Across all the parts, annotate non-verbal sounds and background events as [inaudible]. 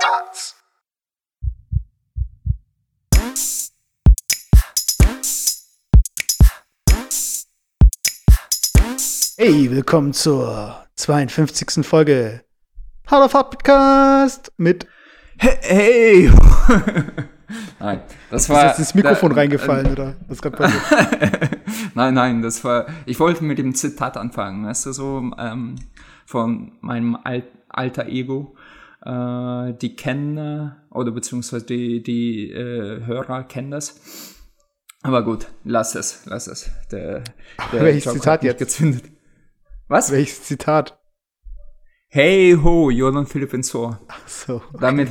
Parts. Hey, willkommen zur 52. Folge Hard Podcast mit. Hey! hey. [laughs] nein, das war. Ist jetzt das Mikrofon da, reingefallen, äh, oder? Was gerade passiert? [laughs] nein, nein, das war. Ich wollte mit dem Zitat anfangen, weißt du, so ähm, von meinem Al alter Ego. Äh, die kennen, oder beziehungsweise die, die äh, Hörer kennen das. Aber gut, lass es, lass es. Der, der Welches Zitat jetzt? Gezündet. Was? Welches Zitat? Hey ho, Jordan Philipp Ensor. Ach so. Okay. Damit.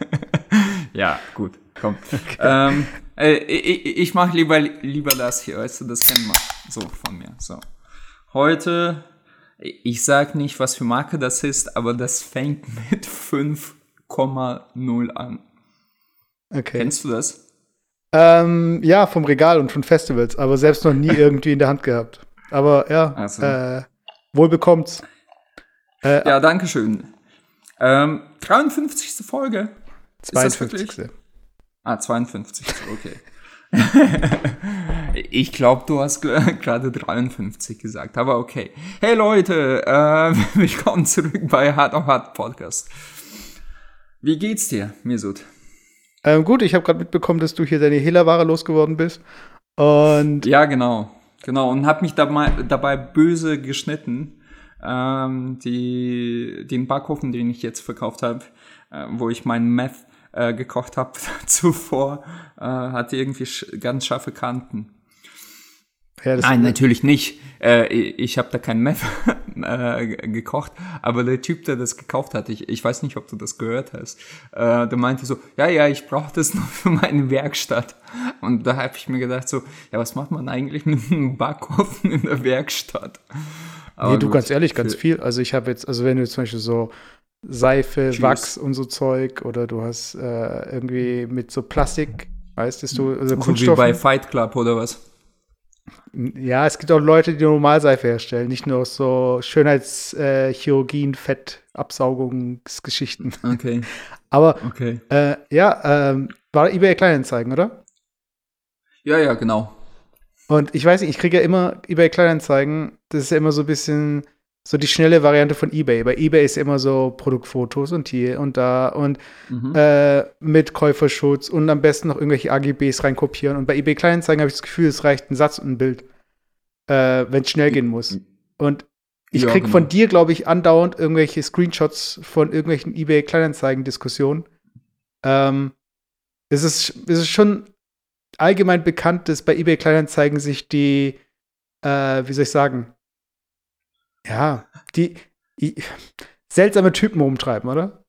[laughs] ja, gut, komm. Okay. Ähm, äh, ich ich mache lieber, lieber das hier, weißt du, das kennen wir so von mir. So. Heute, ich sag nicht, was für Marke das ist, aber das fängt [laughs] mit 5,0 an. Okay. Kennst du das? Ähm, ja, vom Regal und von Festivals, aber selbst noch nie [laughs] irgendwie in der Hand gehabt. Aber ja, so. äh, wohl bekommt's. Äh, ja, danke schön. Ähm, 53. Folge. 52. Ah, 52, okay. [laughs] ich glaube, du hast [laughs] gerade 53 gesagt, aber okay. Hey Leute, äh, [laughs] willkommen zurück bei Hard of Hard Podcast. Wie geht's dir, Mesut? Ähm, gut, ich habe gerade mitbekommen, dass du hier deine Hehlerware losgeworden bist. Und ja, genau. Genau, und habe mich dabei, dabei böse geschnitten. Ähm, die, den Backofen, den ich jetzt verkauft habe, äh, wo ich meinen Meth äh, gekocht habe [laughs] zuvor, äh, hatte irgendwie sch ganz scharfe Kanten. Ja, Nein, natürlich nicht. Äh, ich habe da kein Meth [laughs] äh, gekocht, aber der Typ, der das gekauft hat, ich, ich weiß nicht, ob du das gehört hast, äh, der meinte so, ja, ja, ich brauche das [laughs] nur für meine Werkstatt. Und da habe ich mir gedacht so, ja, was macht man eigentlich mit einem Backofen in der Werkstatt? Aber nee, du gut, ganz ehrlich, ganz viel. Also ich habe jetzt, also wenn du zum Beispiel so Seife, Tschüss. Wachs und so Zeug oder du hast äh, irgendwie mit so Plastik, weißt du, also so wie bei Fight Club oder was? Ja, es gibt auch Leute, die Normalseife herstellen, nicht nur so Schönheitschirurgien, äh, Fettabsaugungsgeschichten. Okay. [laughs] Aber okay. Äh, ja, ähm, war eBay Kleinanzeigen, oder? Ja, ja, genau. Und ich weiß nicht, ich kriege ja immer eBay Kleinanzeigen, das ist ja immer so ein bisschen so die schnelle Variante von eBay. Bei eBay ist immer so Produktfotos und hier und da und mhm. äh, mit Käuferschutz und am besten noch irgendwelche AGBs reinkopieren. Und bei eBay Kleinanzeigen habe ich das Gefühl, es reicht ein Satz und ein Bild, äh, wenn es schnell gehen muss. Und ich ja, krieg genau. von dir, glaube ich, andauernd irgendwelche Screenshots von irgendwelchen eBay Kleinanzeigen-Diskussionen. Ähm, es, ist, es ist schon allgemein bekannt, dass bei eBay Kleinanzeigen sich die, äh, wie soll ich sagen, ja, die, die seltsame Typen rumtreiben, oder?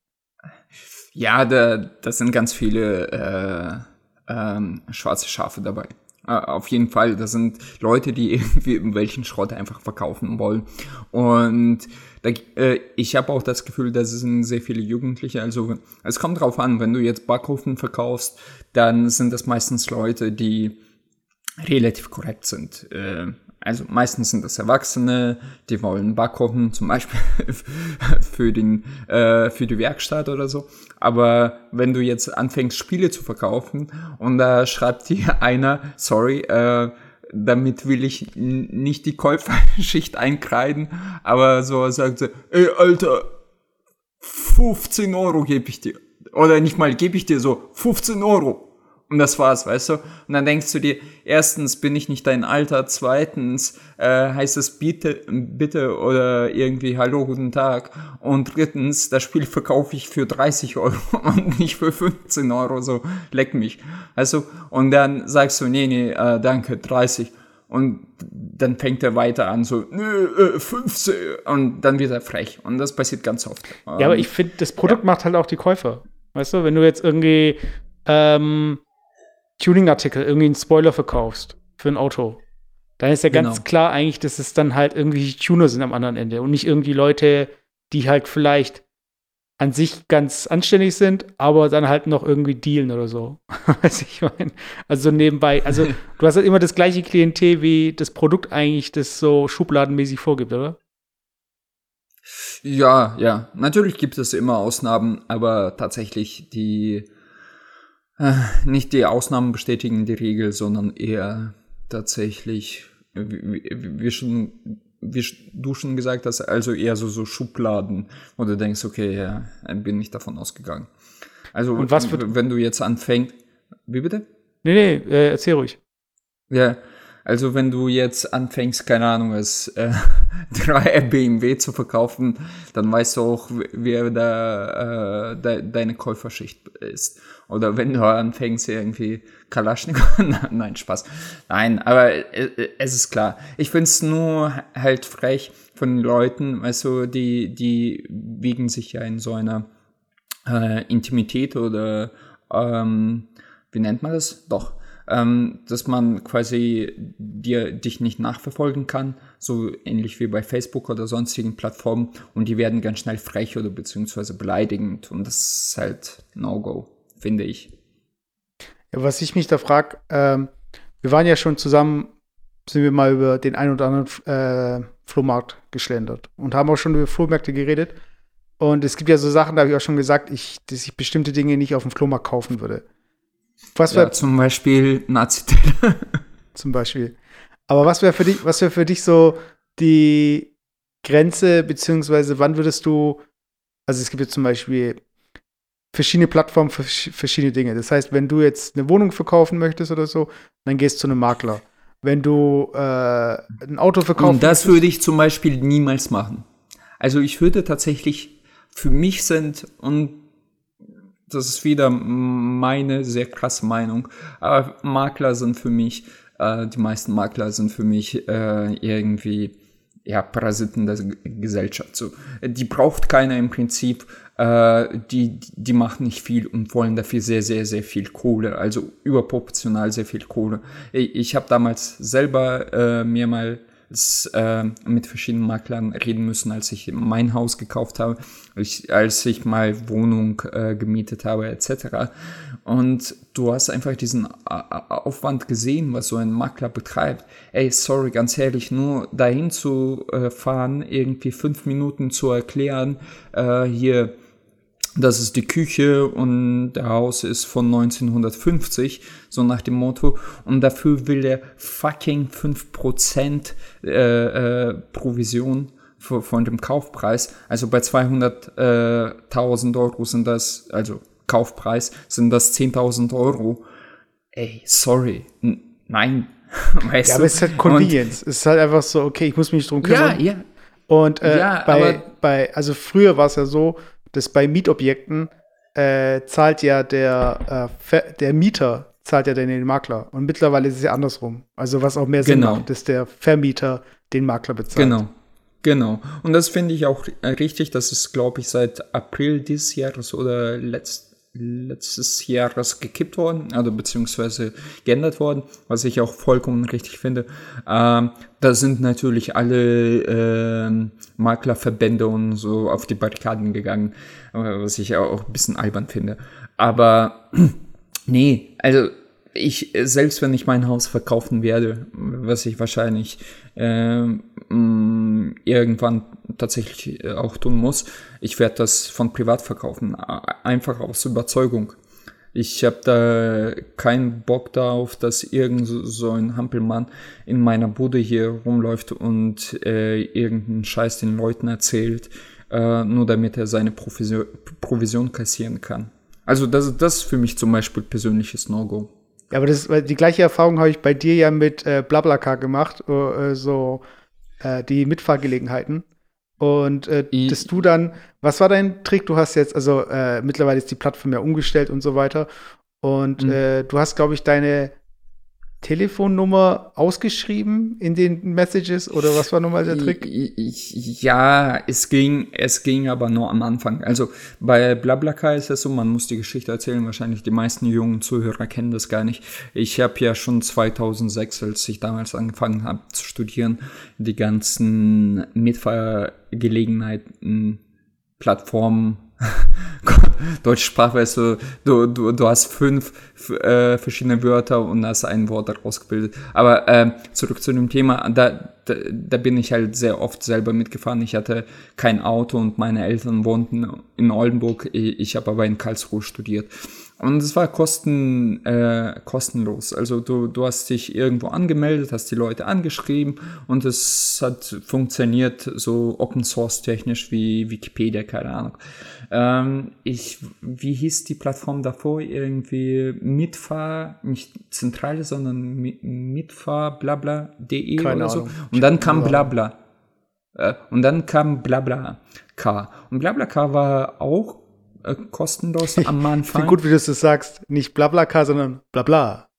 Ja, da, da sind ganz viele äh, ähm, schwarze Schafe dabei. Äh, auf jeden Fall, das sind Leute, die [laughs] irgendwie welchen Schrott einfach verkaufen wollen. Und da, äh, ich habe auch das Gefühl, es sind sehr viele Jugendliche. Also es kommt drauf an, wenn du jetzt Backofen verkaufst, dann sind das meistens Leute, die relativ korrekt sind. Äh, also meistens sind das Erwachsene, die wollen Backofen [laughs] zum Beispiel für, den, äh, für die Werkstatt oder so. Aber wenn du jetzt anfängst, Spiele zu verkaufen und da schreibt dir [laughs] einer, sorry, äh, damit will ich nicht die Käuferschicht [laughs] einkreiden, aber so sagt sie, ey Alter, 15 Euro gebe ich dir. Oder nicht mal gebe ich dir so, 15 Euro. Und das war's, weißt du? Und dann denkst du dir, erstens bin ich nicht dein Alter, zweitens äh, heißt es bitte, bitte oder irgendwie Hallo, guten Tag. Und drittens, das Spiel verkaufe ich für 30 Euro [laughs] und nicht für 15 Euro, so leck mich. Also, und dann sagst du, nee, nee, äh, danke, 30. Und dann fängt er weiter an, so, nö, äh, 15. Und dann wird er frech. Und das passiert ganz oft. Ja, aber ich finde, das Produkt ja. macht halt auch die Käufer. Weißt du, wenn du jetzt irgendwie ähm, Tuning-Artikel, irgendwie einen Spoiler verkaufst für ein Auto, dann ist ja genau. ganz klar eigentlich, dass es dann halt irgendwie Tuner sind am anderen Ende und nicht irgendwie Leute, die halt vielleicht an sich ganz anständig sind, aber dann halt noch irgendwie dealen oder so. [laughs] Weiß ich meine. Also nebenbei, also [laughs] du hast halt immer das gleiche Klientel, wie das Produkt eigentlich das so schubladenmäßig vorgibt, oder? Ja, ja. Natürlich gibt es immer Ausnahmen, aber tatsächlich die äh, nicht die Ausnahmen bestätigen die Regel, sondern eher tatsächlich, wie, wie schon wie du schon gesagt hast, also eher so, so Schubladen, wo du denkst, okay, ja, bin ich davon ausgegangen. Also, Und was wenn du jetzt anfängst, wie bitte? Nee, nee, äh, erzähl ruhig. Ja, also wenn du jetzt anfängst, keine Ahnung, es äh, [laughs] 3 BMW zu verkaufen, dann weißt du auch, wer da äh, de deine Käuferschicht ist. Oder wenn du anfängst irgendwie Kalaschnikow, [laughs] nein, Spaß. Nein, aber äh, es ist klar. Ich finde es nur halt frech von Leuten, weißt du, die, die wiegen sich ja in so einer äh, Intimität oder ähm, wie nennt man das? Doch ähm, dass man quasi dir, dich nicht nachverfolgen kann, so ähnlich wie bei Facebook oder sonstigen Plattformen und die werden ganz schnell frech oder beziehungsweise beleidigend und das ist halt No-Go, finde ich. Ja, was ich mich da frage, ähm, wir waren ja schon zusammen, sind wir mal über den einen oder anderen äh, Flohmarkt geschlendert und haben auch schon über Flohmärkte geredet. Und es gibt ja so Sachen, da habe ich auch schon gesagt, ich, dass ich bestimmte Dinge nicht auf dem Flohmarkt kaufen würde. Was wäre ja, zum Beispiel Nazi-Teller. [laughs] zum Beispiel. Aber was wäre für dich, was wäre für dich so die Grenze, beziehungsweise wann würdest du, also es gibt jetzt zum Beispiel verschiedene Plattformen für verschiedene Dinge. Das heißt, wenn du jetzt eine Wohnung verkaufen möchtest oder so, dann gehst du zu einem Makler. Wenn du äh, ein Auto verkaufen Und das möchtest, würde ich zum Beispiel niemals machen. Also ich würde tatsächlich, für mich sind, und das ist wieder meine sehr krasse Meinung. Aber Makler sind für mich, äh, die meisten Makler sind für mich äh, irgendwie ja, Parasiten der Gesellschaft. So, die braucht keiner im Prinzip. Äh, die, die machen nicht viel und wollen dafür sehr, sehr, sehr viel Kohle. Also überproportional sehr viel Kohle. Ich, ich habe damals selber äh, mir mal äh, mit verschiedenen Maklern reden müssen, als ich mein Haus gekauft habe, ich, als ich mal Wohnung äh, gemietet habe, etc. Und du hast einfach diesen Aufwand gesehen, was so ein Makler betreibt. Ey, sorry, ganz ehrlich, nur dahin zu äh, fahren, irgendwie fünf Minuten zu erklären, äh, hier das ist die Küche und der Haus ist von 1950, so nach dem Motto. Und dafür will er fucking 5% äh, äh, Provision für, von dem Kaufpreis. Also bei 200.000 Euro sind das, also Kaufpreis, sind das 10.000 Euro. Ey, sorry, N nein. [laughs] Weißt ja, aber es ist halt Convenience. Und, es ist halt einfach so, okay, ich muss mich drum kümmern. Ja, ja. Und äh, ja, bei, bei, also früher war es ja so, dass bei Mietobjekten äh, zahlt ja der, äh, der Mieter zahlt ja dann den Makler. Und mittlerweile ist es ja andersrum. Also was auch mehr Sinn genau. macht, dass der Vermieter den Makler bezahlt. Genau. Genau. Und das finde ich auch richtig. Das ist, glaube ich, seit April dieses Jahres oder letzt, letztes Jahres gekippt worden, also beziehungsweise geändert worden, was ich auch vollkommen richtig finde. Ähm, da sind natürlich alle äh, Maklerverbände und so auf die Barrikaden gegangen, äh, was ich auch ein bisschen albern finde. Aber [clears throat] nee, also ich, selbst wenn ich mein Haus verkaufen werde, was ich wahrscheinlich äh, irgendwann tatsächlich äh, auch tun muss, ich werde das von privat verkaufen, einfach aus Überzeugung. Ich habe da keinen Bock darauf, dass irgend so ein Hampelmann in meiner Bude hier rumläuft und äh, irgendeinen Scheiß den Leuten erzählt, äh, nur damit er seine Provision, Provision kassieren kann. Also das, das ist für mich zum Beispiel persönliches No-Go. Ja, aber das die gleiche Erfahrung habe ich bei dir ja mit äh, Blablacar gemacht, äh, so äh, die Mitfahrgelegenheiten. Und äh, dass du dann, was war dein Trick? Du hast jetzt, also äh, mittlerweile ist die Plattform ja umgestellt und so weiter. Und mhm. äh, du hast, glaube ich, deine Telefonnummer ausgeschrieben in den Messages oder was war nochmal der Trick? Ja, es ging, es ging aber nur am Anfang. Also bei Blablacar ist es so, man muss die Geschichte erzählen. Wahrscheinlich die meisten jungen Zuhörer kennen das gar nicht. Ich habe ja schon 2006, als ich damals angefangen habe zu studieren, die ganzen Mitfahrgelegenheiten, Plattformen [laughs] Deutschsprache, weißt du, du, du, du hast fünf äh, verschiedene Wörter und hast ein Wort daraus gebildet. Aber äh, zurück zu dem Thema, da, da, da bin ich halt sehr oft selber mitgefahren. Ich hatte kein Auto und meine Eltern wohnten in Oldenburg. Ich, ich habe aber in Karlsruhe studiert. Und es war kosten, äh, kostenlos. Also du, du hast dich irgendwo angemeldet, hast die Leute angeschrieben und es hat funktioniert so Open Source technisch wie Wikipedia, keine Ahnung. Ähm, ich, wie hieß die Plattform davor? Irgendwie Mitfahr, nicht Zentrale, sondern Mitfahr, blabla.de oder Ahnung. so. Und dann kam Blabla. Äh, und dann kam Blabla K. Und Blabla K war auch äh, kostenlos [laughs] am Anfang. Wie gut, wie du es sagst. Nicht Blabla-K, sondern Blabla.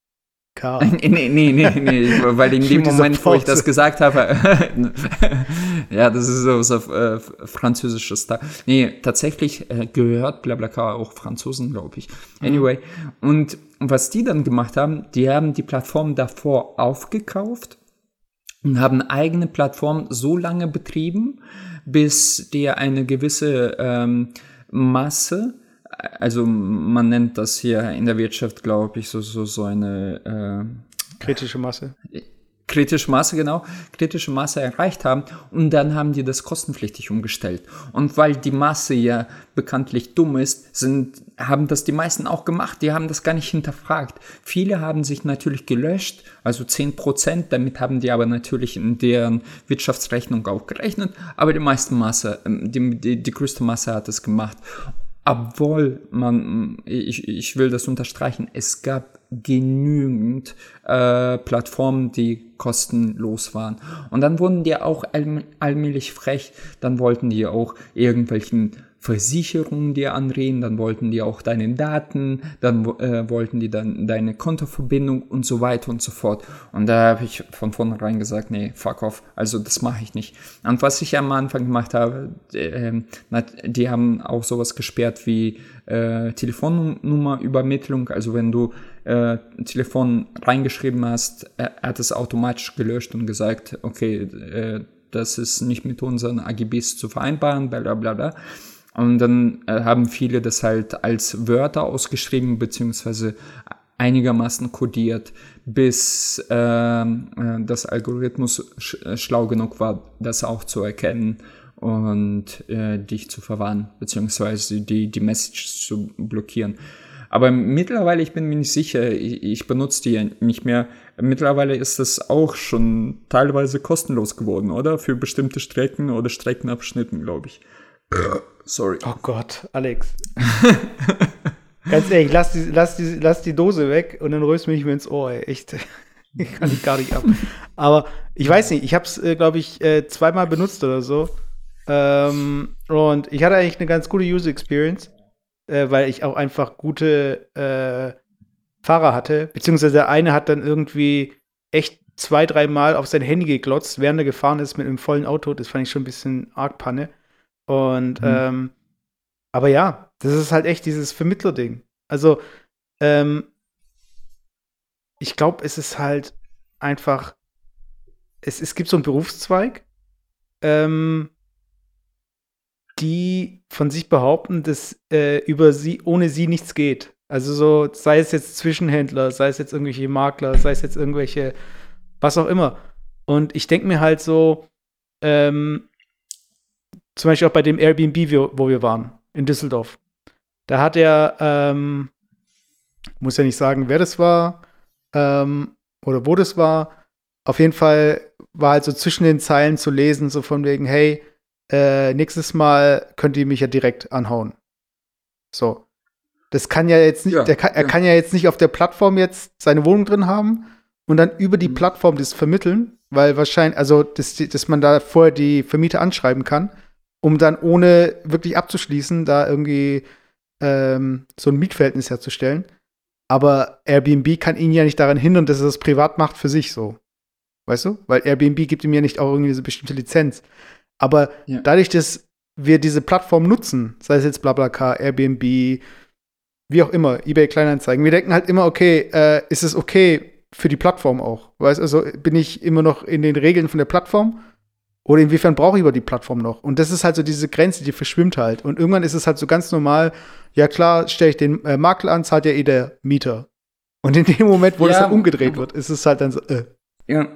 K. [laughs] nee, nee, nee, nee, weil in dem Moment, wo ich das gesagt habe, [laughs] ja, das ist so, so äh, französisches Style. Nee, tatsächlich äh, gehört Blablacar auch Franzosen, glaube ich. Mhm. Anyway, mhm. und was die dann gemacht haben, die haben die Plattform davor aufgekauft und haben eigene Plattform so lange betrieben, bis die eine gewisse ähm, Masse, also man nennt das hier in der Wirtschaft, glaube ich, so, so, so eine äh, kritische Masse. Kritische Masse, genau, kritische Masse erreicht haben und dann haben die das kostenpflichtig umgestellt. Und weil die Masse ja bekanntlich dumm ist, sind, haben das die meisten auch gemacht, die haben das gar nicht hinterfragt. Viele haben sich natürlich gelöscht, also 10%, damit haben die aber natürlich in deren Wirtschaftsrechnung auch gerechnet, aber die meiste Masse, ähm, die, die, die größte Masse hat es gemacht obwohl man, ich, ich will das unterstreichen, es gab genügend äh, Plattformen, die kostenlos waren. Und dann wurden die auch allmählich frech, dann wollten die auch irgendwelchen Versicherungen dir anreden, dann wollten die auch deine Daten, dann äh, wollten die dann deine Kontoverbindung und so weiter und so fort. Und da habe ich von vornherein gesagt, nee, fuck off, also das mache ich nicht. Und was ich am Anfang gemacht habe, äh, die haben auch sowas gesperrt wie äh, Telefonnummerübermittlung, also wenn du äh, Telefon reingeschrieben hast, er hat es automatisch gelöscht und gesagt, okay, äh, das ist nicht mit unseren AGBs zu vereinbaren, bla bla bla. Und dann äh, haben viele das halt als Wörter ausgeschrieben, beziehungsweise einigermaßen kodiert, bis ähm, äh, das Algorithmus sch äh, schlau genug war, das auch zu erkennen und äh, dich zu verwarnen, beziehungsweise die, die Message zu blockieren. Aber mittlerweile, ich bin mir nicht sicher, ich, ich benutze die nicht mehr. Mittlerweile ist das auch schon teilweise kostenlos geworden, oder? Für bestimmte Strecken oder Streckenabschnitten, glaube ich. Sorry. Oh Gott, Alex. [laughs] Ganz ehrlich, lass die, lass, die, lass die Dose weg und dann du mich mir ins Ohr, ey. Echt. [laughs] Kann ich gar nicht ab. Aber ich weiß nicht, ich habe es, äh, glaube ich, äh, zweimal benutzt oder so. Ähm, und ich hatte eigentlich eine ganz gute User Experience, äh, weil ich auch einfach gute äh, Fahrer hatte. Beziehungsweise der eine hat dann irgendwie echt zwei, dreimal auf sein Handy geglotzt, während er gefahren ist mit einem vollen Auto. Das fand ich schon ein bisschen arg Panne. Und mhm. ähm, aber ja, das ist halt echt dieses Vermittler-Ding. Also, ähm, ich glaube, es ist halt einfach, es, es gibt so einen Berufszweig, ähm, die von sich behaupten, dass äh, über sie, ohne sie nichts geht. Also so, sei es jetzt Zwischenhändler, sei es jetzt irgendwelche Makler, sei es jetzt irgendwelche, was auch immer. Und ich denke mir halt so, ähm, zum Beispiel auch bei dem Airbnb, wo wir waren, in Düsseldorf. Da hat er, ähm, muss ja nicht sagen, wer das war ähm, oder wo das war. Auf jeden Fall war halt so zwischen den Zeilen zu lesen, so von wegen, hey, äh, nächstes Mal könnt ihr mich ja direkt anhauen. So. Das kann ja jetzt nicht, ja, kann, er ja. kann ja jetzt nicht auf der Plattform jetzt seine Wohnung drin haben und dann über die mhm. Plattform das vermitteln, weil wahrscheinlich, also, dass, dass man da vorher die Vermieter anschreiben kann um dann ohne wirklich abzuschließen, da irgendwie ähm, so ein Mietverhältnis herzustellen. Aber Airbnb kann ihn ja nicht daran hindern, dass er das privat macht für sich so. Weißt du? Weil Airbnb gibt ihm ja nicht auch irgendwie diese bestimmte Lizenz. Aber ja. dadurch, dass wir diese Plattform nutzen, sei es jetzt BlaBlaCar, Airbnb, wie auch immer, eBay Kleinanzeigen, wir denken halt immer, okay, äh, ist es okay für die Plattform auch? Weißt du, also bin ich immer noch in den Regeln von der Plattform Oder inwiefern brauche ich über die Plattform noch? Und das ist halt so diese Grenze, die verschwimmt halt. Und irgendwann ist es halt so ganz normal, ja klar, stelle ich den äh, Makler an, zahlt ja eh der Mieter. Und in dem Moment, wo ja, das dann umgedreht wird, ist es halt dann so, äh. Ja.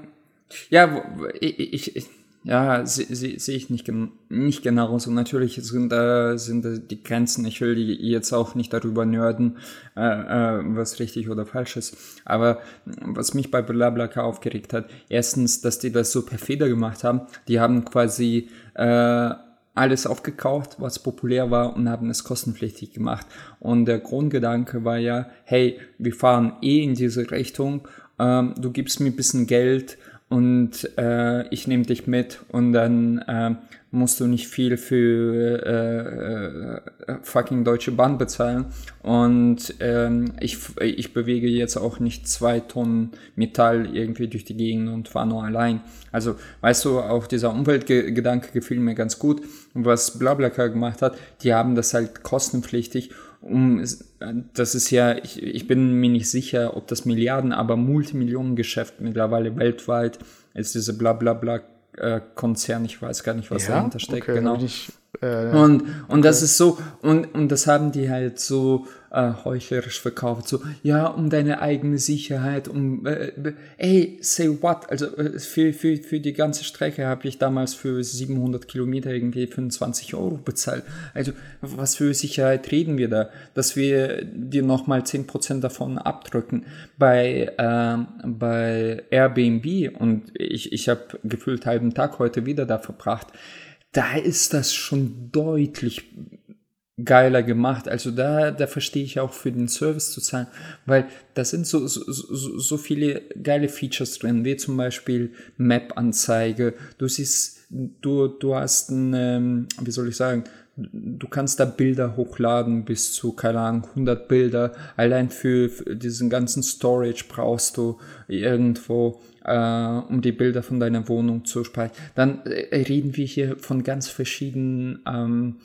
Ja, ich, ich, ja, sehe seh, seh ich nicht, nicht genau so. Natürlich sind da sind die Grenzen. Ich will jetzt auch nicht darüber nörden, äh, äh, was richtig oder falsch ist. Aber was mich bei BlaBlaCar aufgeregt hat, erstens, dass die das so perfide gemacht haben. Die haben quasi äh, alles aufgekauft, was populär war und haben es kostenpflichtig gemacht. Und der Grundgedanke war ja, hey, wir fahren eh in diese Richtung, ähm, du gibst mir ein bisschen Geld und äh, ich nehme dich mit und dann äh, musst du nicht viel für äh, äh, fucking Deutsche Bahn bezahlen und ähm, ich, ich bewege jetzt auch nicht zwei Tonnen Metall irgendwie durch die Gegend und fahre nur allein. Also weißt du, auch dieser Umweltgedanke gefiel mir ganz gut und was Blablacar gemacht hat, die haben das halt kostenpflichtig um, das ist ja, ich, ich bin mir nicht sicher, ob das Milliarden, aber Multimillionengeschäft mittlerweile weltweit ist diese Blablabla äh, Konzern, ich weiß gar nicht, was ja? dahinter steckt, okay, genau. Ich, äh, und, und das ist so, und, und das haben die halt so äh, heuchlerisch verkauft. So, ja, um deine eigene Sicherheit, um, äh, ey, say what? Also äh, für, für, für die ganze Strecke habe ich damals für 700 Kilometer irgendwie 25 Euro bezahlt. Also was für Sicherheit reden wir da? Dass wir dir nochmal 10% davon abdrücken. Bei, äh, bei Airbnb und ich, ich habe gefühlt halben Tag heute wieder da verbracht, da ist das schon deutlich geiler gemacht. Also da, da verstehe ich auch für den Service zu zahlen, weil da sind so, so, so viele geile Features drin, wie zum Beispiel Map-Anzeige. Du siehst, du, du hast ein, ähm, wie soll ich sagen, du kannst da Bilder hochladen bis zu, keine Ahnung, 100 Bilder. Allein für, diesen ganzen Storage brauchst du irgendwo, äh, um die Bilder von deiner Wohnung zu speichern. Dann äh, reden wir hier von ganz verschiedenen ähm,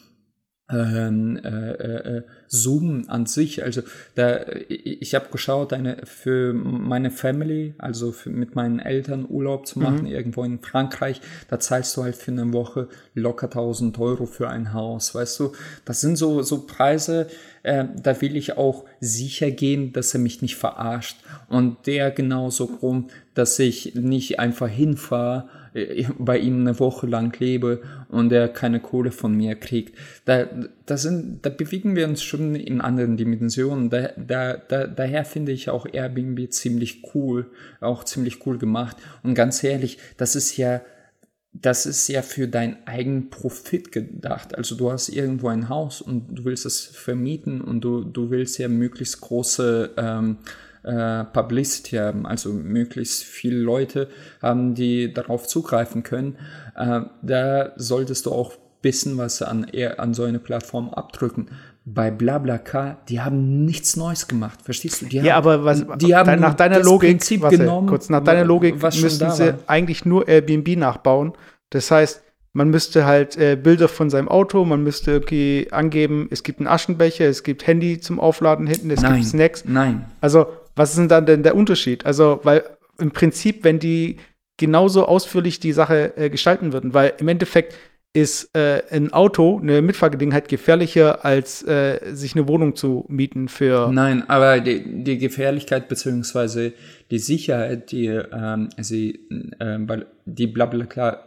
ähm, äh, äh, Zoom an sich. Also da, ich habe geschaut, eine für meine Family, also für, mit meinen Eltern Urlaub zu machen mhm. irgendwo in Frankreich, da zahlst du halt für eine Woche locker 1000 Euro für ein Haus, weißt du? Das sind so so Preise, äh, da will ich auch sicher gehen, dass er mich nicht verarscht und der genauso rum, dass ich nicht einfach hinfahre äh, bei ihm eine Woche lang lebe und er keine Kohle von mir kriegt. Da, da, sind, da bewegen wir uns schon in anderen Dimensionen. Da, da, da, daher finde ich auch Airbnb ziemlich cool, auch ziemlich cool gemacht. Und ganz ehrlich, das ist ja das ist ja für deinen eigenen Profit gedacht. Also du hast irgendwo ein Haus und du willst es vermieten und du, du willst ja möglichst große ähm, äh, Publicity haben, also möglichst viele Leute haben, die darauf zugreifen können, äh, da solltest du auch bisschen was an, an so eine Plattform abdrücken. Bei BlaBlaCar, die haben nichts Neues gemacht, verstehst du? Die ja, haben, aber was, die haben nach deiner Logik, Prinzip warte, genommen, kurz, nach deiner Logik müssten sie war. eigentlich nur Airbnb nachbauen. Das heißt, man müsste halt äh, Bilder von seinem Auto, man müsste irgendwie angeben, es gibt einen Aschenbecher, es gibt Handy zum Aufladen hinten, es nein, gibt Snacks. Nein. Also was ist denn dann denn der Unterschied? Also, weil im Prinzip, wenn die genauso ausführlich die Sache äh, gestalten würden, weil im Endeffekt ist äh, ein Auto, eine Mitfahrgelegenheit gefährlicher, als äh, sich eine Wohnung zu mieten für. Nein, aber die, die Gefährlichkeit beziehungsweise die Sicherheit, die ähm, sie, äh, die Blablabla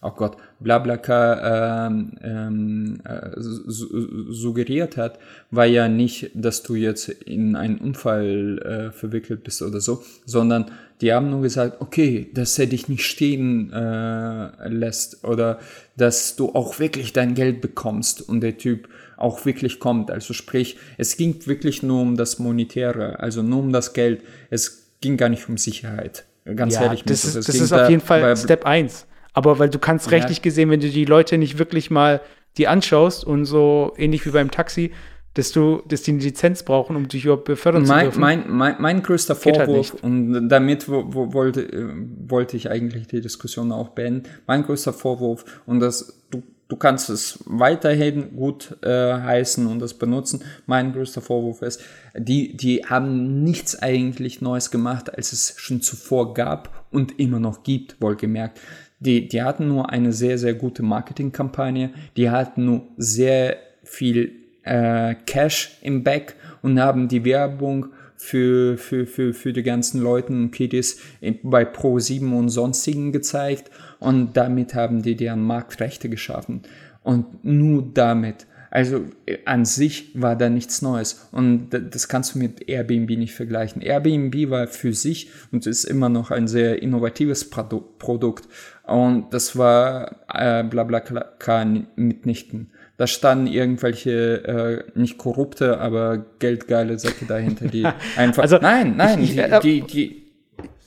oh Gott, Blablaka ähm, ähm, äh, suggeriert hat, war ja nicht, dass du jetzt in einen Unfall äh, verwickelt bist oder so, sondern die haben nur gesagt, okay, dass er dich nicht stehen äh, lässt oder dass du auch wirklich dein Geld bekommst und der Typ auch wirklich kommt. Also sprich, es ging wirklich nur um das Monetäre, also nur um das Geld. Es ging gar nicht um Sicherheit. Ganz ja, ehrlich. Das ist, das ist auf jeden Fall Step 1. Aber weil du kannst ja. rechtlich gesehen, wenn du die Leute nicht wirklich mal die anschaust und so ähnlich wie beim Taxi, dass du, dass die eine Lizenz brauchen, um dich überhaupt befördern mein, zu dürfen. Mein, mein, mein größter halt Vorwurf, halt und damit wo, wo, wollte, äh, wollte ich eigentlich die Diskussion auch beenden, mein größter Vorwurf, und das, du, du kannst es weiterhin gut äh, heißen und das benutzen, mein größter Vorwurf ist, die, die haben nichts eigentlich Neues gemacht, als es schon zuvor gab und immer noch gibt, wohlgemerkt Die, die hatten nur eine sehr, sehr gute Marketingkampagne, die hatten nur sehr viel äh, Cash im Back und haben die Werbung für, für, für, für die ganzen Leuten und Kiddies bei Pro7 und sonstigen gezeigt und damit haben die deren Marktrechte geschaffen. Und nur damit. Also äh, an sich war da nichts Neues. Und das kannst du mit Airbnb nicht vergleichen. Airbnb war für sich und ist immer noch ein sehr innovatives Produ Produkt. Und das war äh, bla bla bla mitnichten. Da standen irgendwelche äh, nicht korrupte, aber geldgeile Säcke dahinter, die [laughs] einfach. also, nein, nein, ich, die, äh, die, die,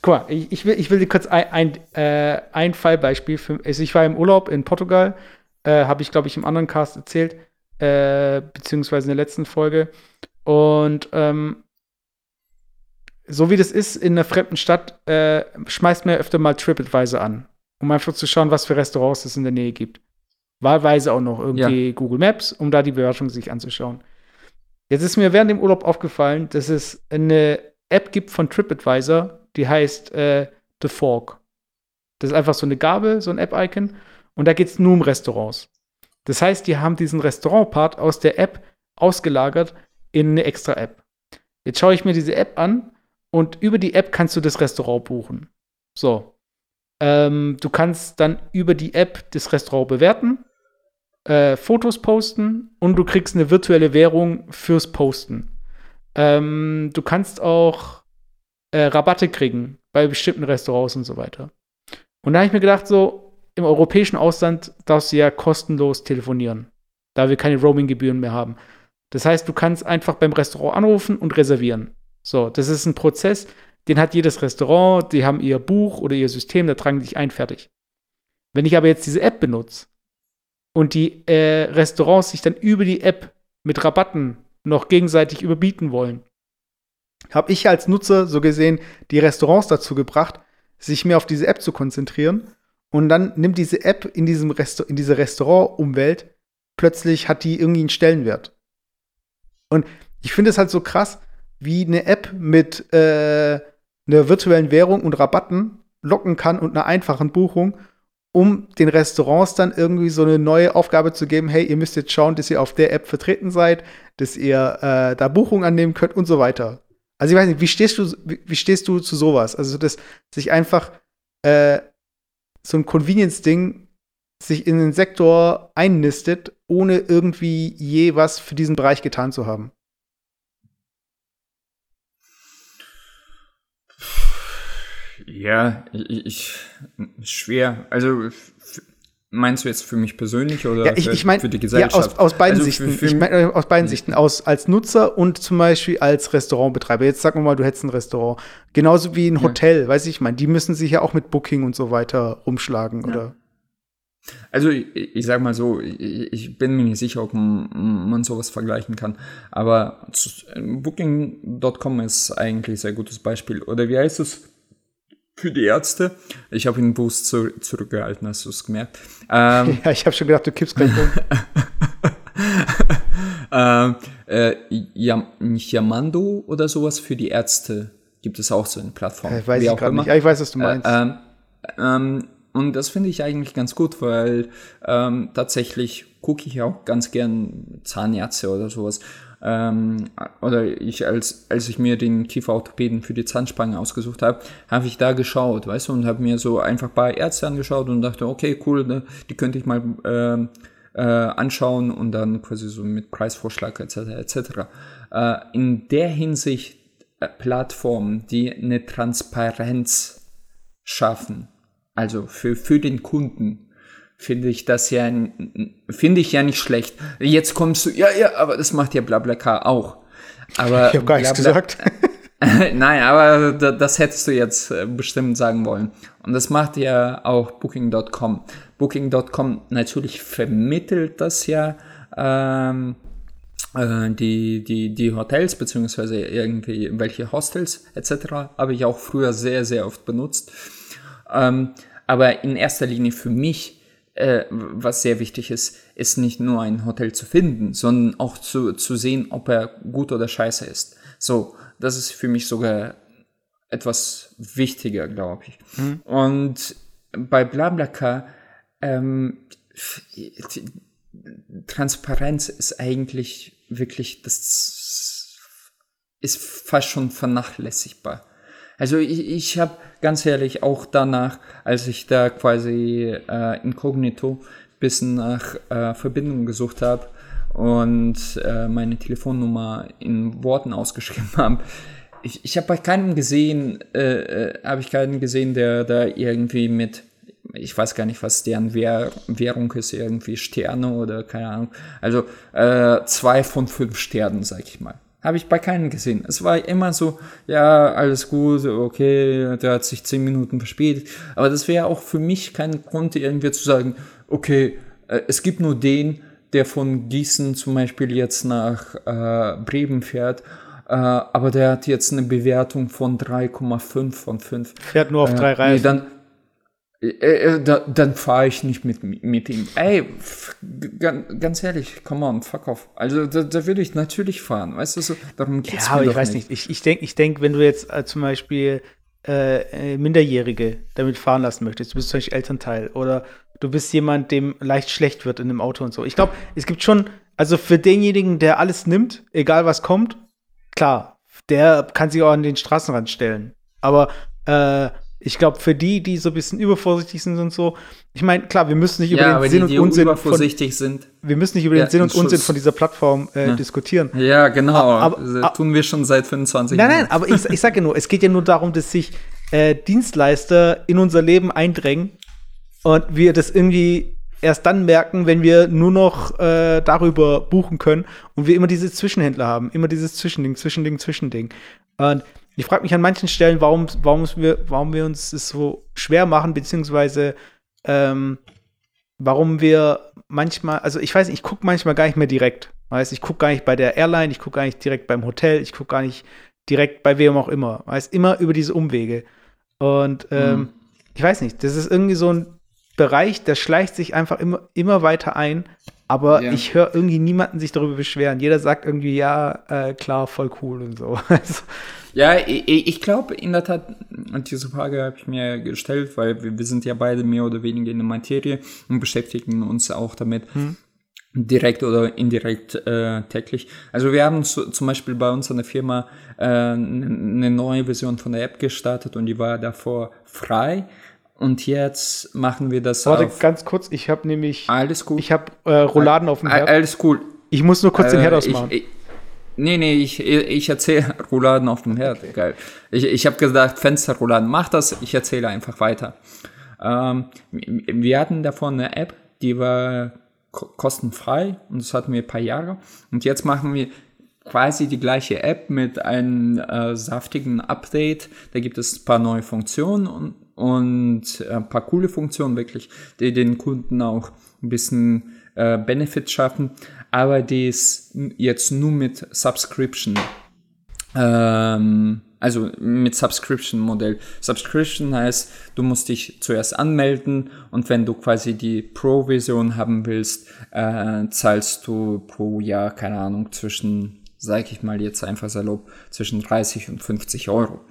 Guck mal, ich, ich, will, ich will dir kurz ein, ein, äh, ein Fallbeispiel. Für, also ich war im Urlaub in Portugal, äh, habe ich, glaube ich, im anderen Cast erzählt, äh, beziehungsweise in der letzten Folge. Und ähm, so wie das ist in einer fremden Stadt, äh, schmeißt mir öfter mal TripAdvisor an, um einfach zu schauen, was für Restaurants es in der Nähe gibt. Wahlweise auch noch irgendwie ja. Google Maps, um da die Bewertung sich anzuschauen. Jetzt ist mir während dem Urlaub aufgefallen, dass es eine App gibt von TripAdvisor, die heißt äh, The Fork. Das ist einfach so eine Gabel, so ein App-Icon. Und da geht es nur um Restaurants. Das heißt, die haben diesen Restaurant-Part aus der App ausgelagert in eine extra App. Jetzt schaue ich mir diese App an und über die App kannst du das Restaurant buchen. So. Ähm, du kannst dann über die App das Restaurant bewerten äh, Fotos posten und du kriegst eine virtuelle Währung fürs Posten. Ähm, du kannst auch äh, Rabatte kriegen bei bestimmten Restaurants und so weiter. Und da habe ich mir gedacht, so im europäischen Ausland darfst du ja kostenlos telefonieren, da wir keine Roaming-Gebühren mehr haben. Das heißt, du kannst einfach beim Restaurant anrufen und reservieren. So, das ist ein Prozess, den hat jedes Restaurant, die haben ihr Buch oder ihr System, da tragen die sich ein, fertig. Wenn ich aber jetzt diese App benutze, und die äh, Restaurants sich dann über die App mit Rabatten noch gegenseitig überbieten wollen, habe ich als Nutzer so gesehen die Restaurants dazu gebracht, sich mehr auf diese App zu konzentrieren. Und dann nimmt diese App in, diesem Resta in dieser Restaurant-Umwelt plötzlich hat die irgendwie einen Stellenwert. Und ich finde es halt so krass, wie eine App mit äh, einer virtuellen Währung und Rabatten locken kann und einer einfachen Buchung um den Restaurants dann irgendwie so eine neue Aufgabe zu geben, hey, ihr müsst jetzt schauen, dass ihr auf der App vertreten seid, dass ihr äh, da Buchungen annehmen könnt und so weiter. Also ich weiß nicht, wie stehst du, wie, wie stehst du zu sowas? Also, dass sich einfach äh, so ein Convenience-Ding sich in den Sektor einnistet, ohne irgendwie je was für diesen Bereich getan zu haben. Ja, ich, schwer. Also meinst du jetzt für mich persönlich oder ja, ich, ich mein, für die Gesellschaft? Ja, aus, aus beiden also Sichten. Für, für ich mein, äh, aus beiden Sichten. Aus, als Nutzer und zum Beispiel als Restaurantbetreiber. Jetzt sag mal, du hättest ein Restaurant. Genauso wie ein Hotel, ja. weiß ich, ich meine, die müssen sich ja auch mit Booking und so weiter rumschlagen, oder? Also ich, ich sag mal so, ich, ich, bin mir nicht sicher, ob man sowas vergleichen kann. Aber Booking.com ist eigentlich ein sehr gutes Beispiel. Oder wie heißt es? Für die Ärzte. Ich habe ihn Boost zu, zurückgehalten, hast du es gemerkt. [laughs] Ähm, ja, ich habe schon gedacht, du kippst gleich um. [laughs] ähm, äh, Yamando oder sowas für die Ärzte gibt es auch so eine Plattform. Äh, weiß ich gerade nicht. Ich weiß, was du äh, meinst. Äh, ähm, und das finde ich eigentlich ganz gut, weil ähm, tatsächlich gucke ich auch ganz gern Zahnärzte oder sowas ähm, oder ich, als, als ich mir den Kieferorthopäden für die Zahnspange ausgesucht habe, habe ich da geschaut, weißt du, und habe mir so einfach ein paar Ärzte angeschaut und dachte, okay, cool, ne, die könnte ich mal äh, äh, anschauen und dann quasi so mit Preisvorschlag etc. etc. Äh, in der Hinsicht äh, Plattformen, die eine Transparenz schaffen, also für, für den Kunden, finde ich das ja, finde ich ja nicht schlecht. Jetzt kommst du, ja, ja, aber das macht ja BlaBlaCar auch. Aber ich habe gar nichts gesagt. [laughs] Nein, aber das hättest du jetzt äh, bestimmt sagen wollen. Und das macht ja auch Booking.com. Booking.com natürlich vermittelt das ja ähm, äh, die, die, die Hotels, beziehungsweise irgendwie welche Hostels etc. habe ich auch früher sehr, sehr oft benutzt. Ähm, aber in erster Linie für mich äh, was sehr wichtig ist, ist nicht nur ein Hotel zu finden, sondern auch zu, zu sehen, ob er gut oder scheiße ist. So, das ist für mich sogar etwas wichtiger, glaube ich. Mhm. Und bei BlaBlaCar, ähm, Transparenz ist eigentlich wirklich, das ist fast schon vernachlässigbar. Also ich, ich habe ganz ehrlich auch danach, als ich da quasi äh, inkognito bisschen nach äh, Verbindungen gesucht habe und äh, meine Telefonnummer in Worten ausgeschrieben [laughs] habe, ich, ich habe bei keinem gesehen, äh, äh habe ich keinen gesehen, der da irgendwie mit ich weiß gar nicht, was deren Währ Währung ist, irgendwie Sterne oder keine Ahnung. Also äh, zwei von fünf Sternen, sag ich mal. Habe ich bei keinem gesehen. Es war immer so, ja, alles gut, okay, der hat sich zehn Minuten verspätet. Aber das wäre auch für mich kein Grund, irgendwie zu sagen, okay, äh, es gibt nur den, der von Gießen zum Beispiel jetzt nach äh, Bremen fährt äh, aber der hat jetzt eine Bewertung von 3,5 von 5. Fährt nur auf drei Reisen. Nee, dann, äh, äh, da, dann fahre ich nicht mit, mit ihm. Ey, ganz ehrlich, come on, fuck off. Also da, da würde ich natürlich fahren, weißt du, so, darum geht's ja, aber ich weiß nicht. nicht. Ich, ich denke, ich denk, wenn du jetzt äh, zum Beispiel äh, Minderjährige damit fahren lassen möchtest, du bist zum Beispiel Elternteil oder du bist jemand, dem leicht schlecht wird in einem Auto und so. Ich glaube, es gibt schon, also für denjenigen, der alles nimmt, egal was kommt, klar, der kann sich auch an den Straßenrand stellen. Aber äh, ich glaube, für die, die so ein bisschen übervorsichtig sind und so, ich meine, klar, wir müssen nicht ja, über den Sinn die, die und Unsinn übervorsichtig von, sind. Wir müssen nicht über ja, den Sinn und Unsinn von dieser Plattform äh, ja. diskutieren. Ja, genau. Aber, aber, das tun wir schon seit 25 Jahren. Nein, nein, aber ich, ich sage ja nur, es geht ja nur darum, dass sich äh, Dienstleister in unser Leben eindrängen und wir das irgendwie erst dann merken, wenn wir nur noch äh, darüber buchen können und wir immer diese Zwischenhändler haben, immer dieses Zwischending, Zwischending, Zwischending. Und ich frage mich an manchen Stellen, warum, warum, wir, warum wir uns das so schwer machen, beziehungsweise ähm, warum wir manchmal, also ich weiß, ich gucke manchmal gar nicht mehr direkt. Weißt, ich gucke gar nicht bei der Airline, ich gucke gar nicht direkt beim Hotel, ich gucke gar nicht direkt bei wem auch immer. Weißt, immer über diese Umwege. Und ähm, mhm. ich weiß nicht, das ist irgendwie so ein Bereich, der schleicht sich einfach immer, immer weiter ein. Aber ja. ich höre irgendwie niemanden sich darüber beschweren. Jeder sagt irgendwie, ja, äh, klar, voll cool und so. [laughs] Also ja, ich, ich glaube in der Tat, und diese Frage habe ich mir gestellt, weil wir, wir, sind ja beide mehr oder weniger in der Materie und beschäftigen uns auch damit. Hm direkt oder indirekt äh, täglich. Also wir haben zu, zum Beispiel bei uns an der Firma äh, eine neue Version von der App gestartet und die war davor frei. Und jetzt machen wir das. Warte, ganz kurz, ich habe nämlich. Alles gut. Ich habe äh, Rouladen auf dem Herd. Alles cool. Ich muss nur kurz äh, den Herd ausmachen. Ich, ich, nee, nee, ich, ich erzähle [laughs] Rouladen auf dem Herd. Okay. Geil. Ich, ich habe gesagt, Fensterrouladen, mach das. Ich erzähle einfach weiter. Ähm, wir hatten davon eine App, die war kostenfrei und das hatten wir ein paar Jahre. Und jetzt machen wir quasi die gleiche App mit einem äh, saftigen Update. Da gibt es ein paar neue Funktionen und und äh, ein paar coole Funktionen wirklich, die den Kunden auch ein bisschen äh, Benefits schaffen, aber dies jetzt nur mit Subscription. Ähm, also mit Subscription-Modell. Subscription heißt, du musst dich zuerst anmelden und wenn du quasi die Pro-Version haben willst, äh, zahlst du pro Jahr, keine Ahnung, zwischen, sag ich mal jetzt einfach salopp, zwischen 30 und 50 Euro.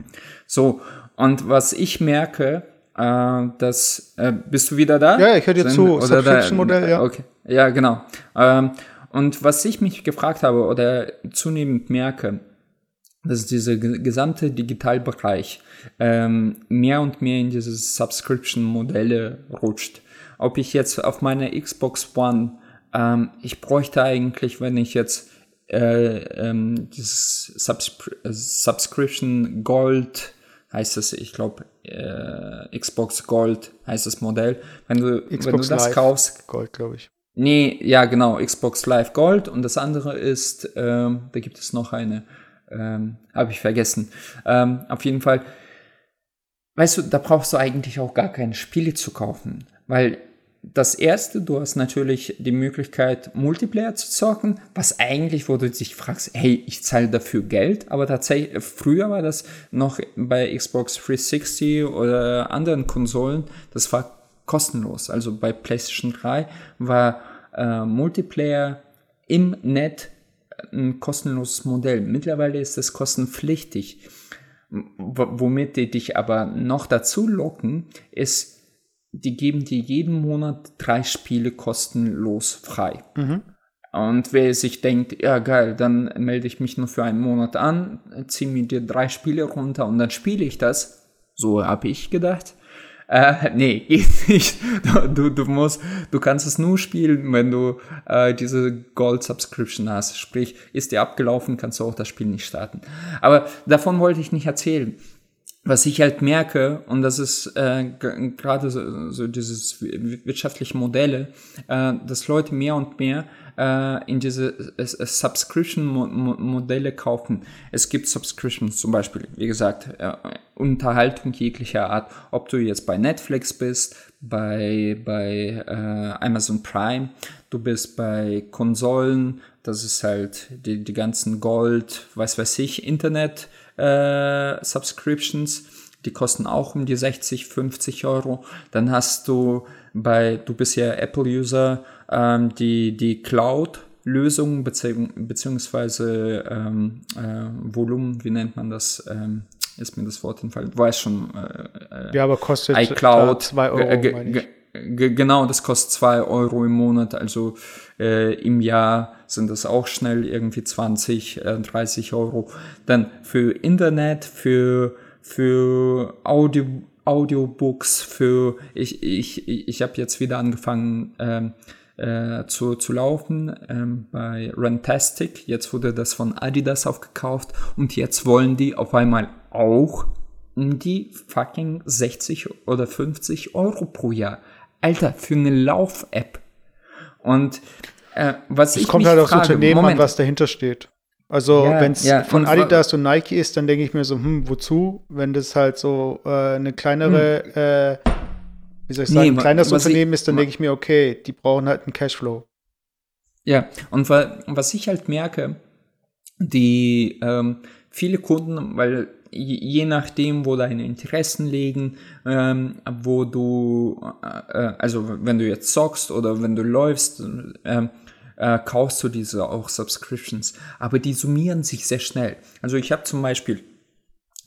So, und was ich merke, äh, dass, äh, bist du wieder da? Ja, ich höre dir zu, Subscription-Modell, ja. Okay. Ja, genau. Ähm, und was ich mich gefragt habe oder zunehmend merke, dass dieser gesamte Digitalbereich ähm, mehr und mehr in diese Subscription-Modelle rutscht. Ob ich jetzt auf meiner Xbox One, ähm, ich bräuchte eigentlich, wenn ich jetzt äh, ähm, dieses Subs Subscription Gold heißt es, ich glaube, äh, Xbox Gold heißt das Modell. Wenn du, Xbox wenn du das Live kaufst. Gold, glaube ich. Nee, ja, genau, Xbox Live Gold und das andere ist, ähm, da gibt es noch eine, ähm, habe ich vergessen. Ähm, auf jeden Fall, weißt du, da brauchst du eigentlich auch gar keine Spiele zu kaufen, weil das erste, du hast natürlich die Möglichkeit, Multiplayer zu zocken, was eigentlich, wo du dich fragst, hey, ich zahle dafür Geld, aber tatsächlich, früher war das noch bei Xbox 360 oder anderen Konsolen, das war kostenlos. Also bei PlayStation 3 war äh, Multiplayer im Net ein kostenloses Modell. Mittlerweile ist es kostenpflichtig. W womit die dich aber noch dazu locken, ist die geben dir jeden Monat drei Spiele kostenlos frei. Mhm. Und wer sich denkt, ja geil, dann melde ich mich nur für einen Monat an, ziehe mir dir drei Spiele runter und dann spiele ich das, so habe ich gedacht. Äh, nee, [laughs] geht nicht. Du, du musst, du kannst es nur spielen, wenn du äh, diese Gold Subscription hast. Sprich, ist dir abgelaufen, kannst du auch das Spiel nicht starten. Aber davon wollte ich nicht erzählen was ich halt merke, und das ist äh, gerade so, so dieses wirtschaftliche Modelle, äh, dass Leute mehr und mehr äh, in diese äh, Subscription-Modelle kaufen. Es gibt Subscriptions zum Beispiel, wie gesagt, äh, Unterhaltung jeglicher Art, ob du jetzt bei Netflix bist, bei, bei äh, Amazon Prime, du bist bei Konsolen, das ist halt die, die ganzen Gold, was weiß ich, Internet äh, Subscriptions. Die kosten auch um die 60, 50 Euro. Dann hast du bei, du bist ja Apple-User, ähm, die, die Cloud-Lösung bezieh beziehungsweise ähm, äh, Volumen, wie nennt man das? Ähm, ist mir das Wort entfallen. Du weißt schon. Äh, äh ja, aber kostet iCloud 2 Euro. Genau, das kostet 2 Euro im Monat. Also äh, im Jahr sind das auch schnell irgendwie 20, äh, 30 Euro. Dann für Internet, für, für Audio, Audiobooks, für ich, ich, ich habe jetzt wieder angefangen ähm, äh, zu, zu laufen ähm, bei Rantastic. Jetzt wurde das von Adidas aufgekauft und jetzt wollen die auf einmal auch die fucking 60 oder 50 Euro pro Jahr. Alter, für eine Lauf-App. Und äh, was es ich kommt halt aufs Unternehmen Moment. an, was dahinter steht. Also ja, wenn es ja, von Adidas und Nike ist, dann denke ich mir so, hm, wozu? Wenn das halt so äh, eine kleinere, hm. äh, wie soll ich sagen, nee, ein kleineres Unternehmen ich, ist, dann denke ich mir, okay, die brauchen halt einen Cashflow. Ja, und was ich halt merke, die ähm, viele Kunden, weil je nachdem, wo deine Interessen liegen, ähm, wo du, äh, äh, also wenn du jetzt zockst oder wenn du läufst, äh, äh, kaufst du diese auch Subscriptions. Aber die summieren sich sehr schnell. Also ich habe zum Beispiel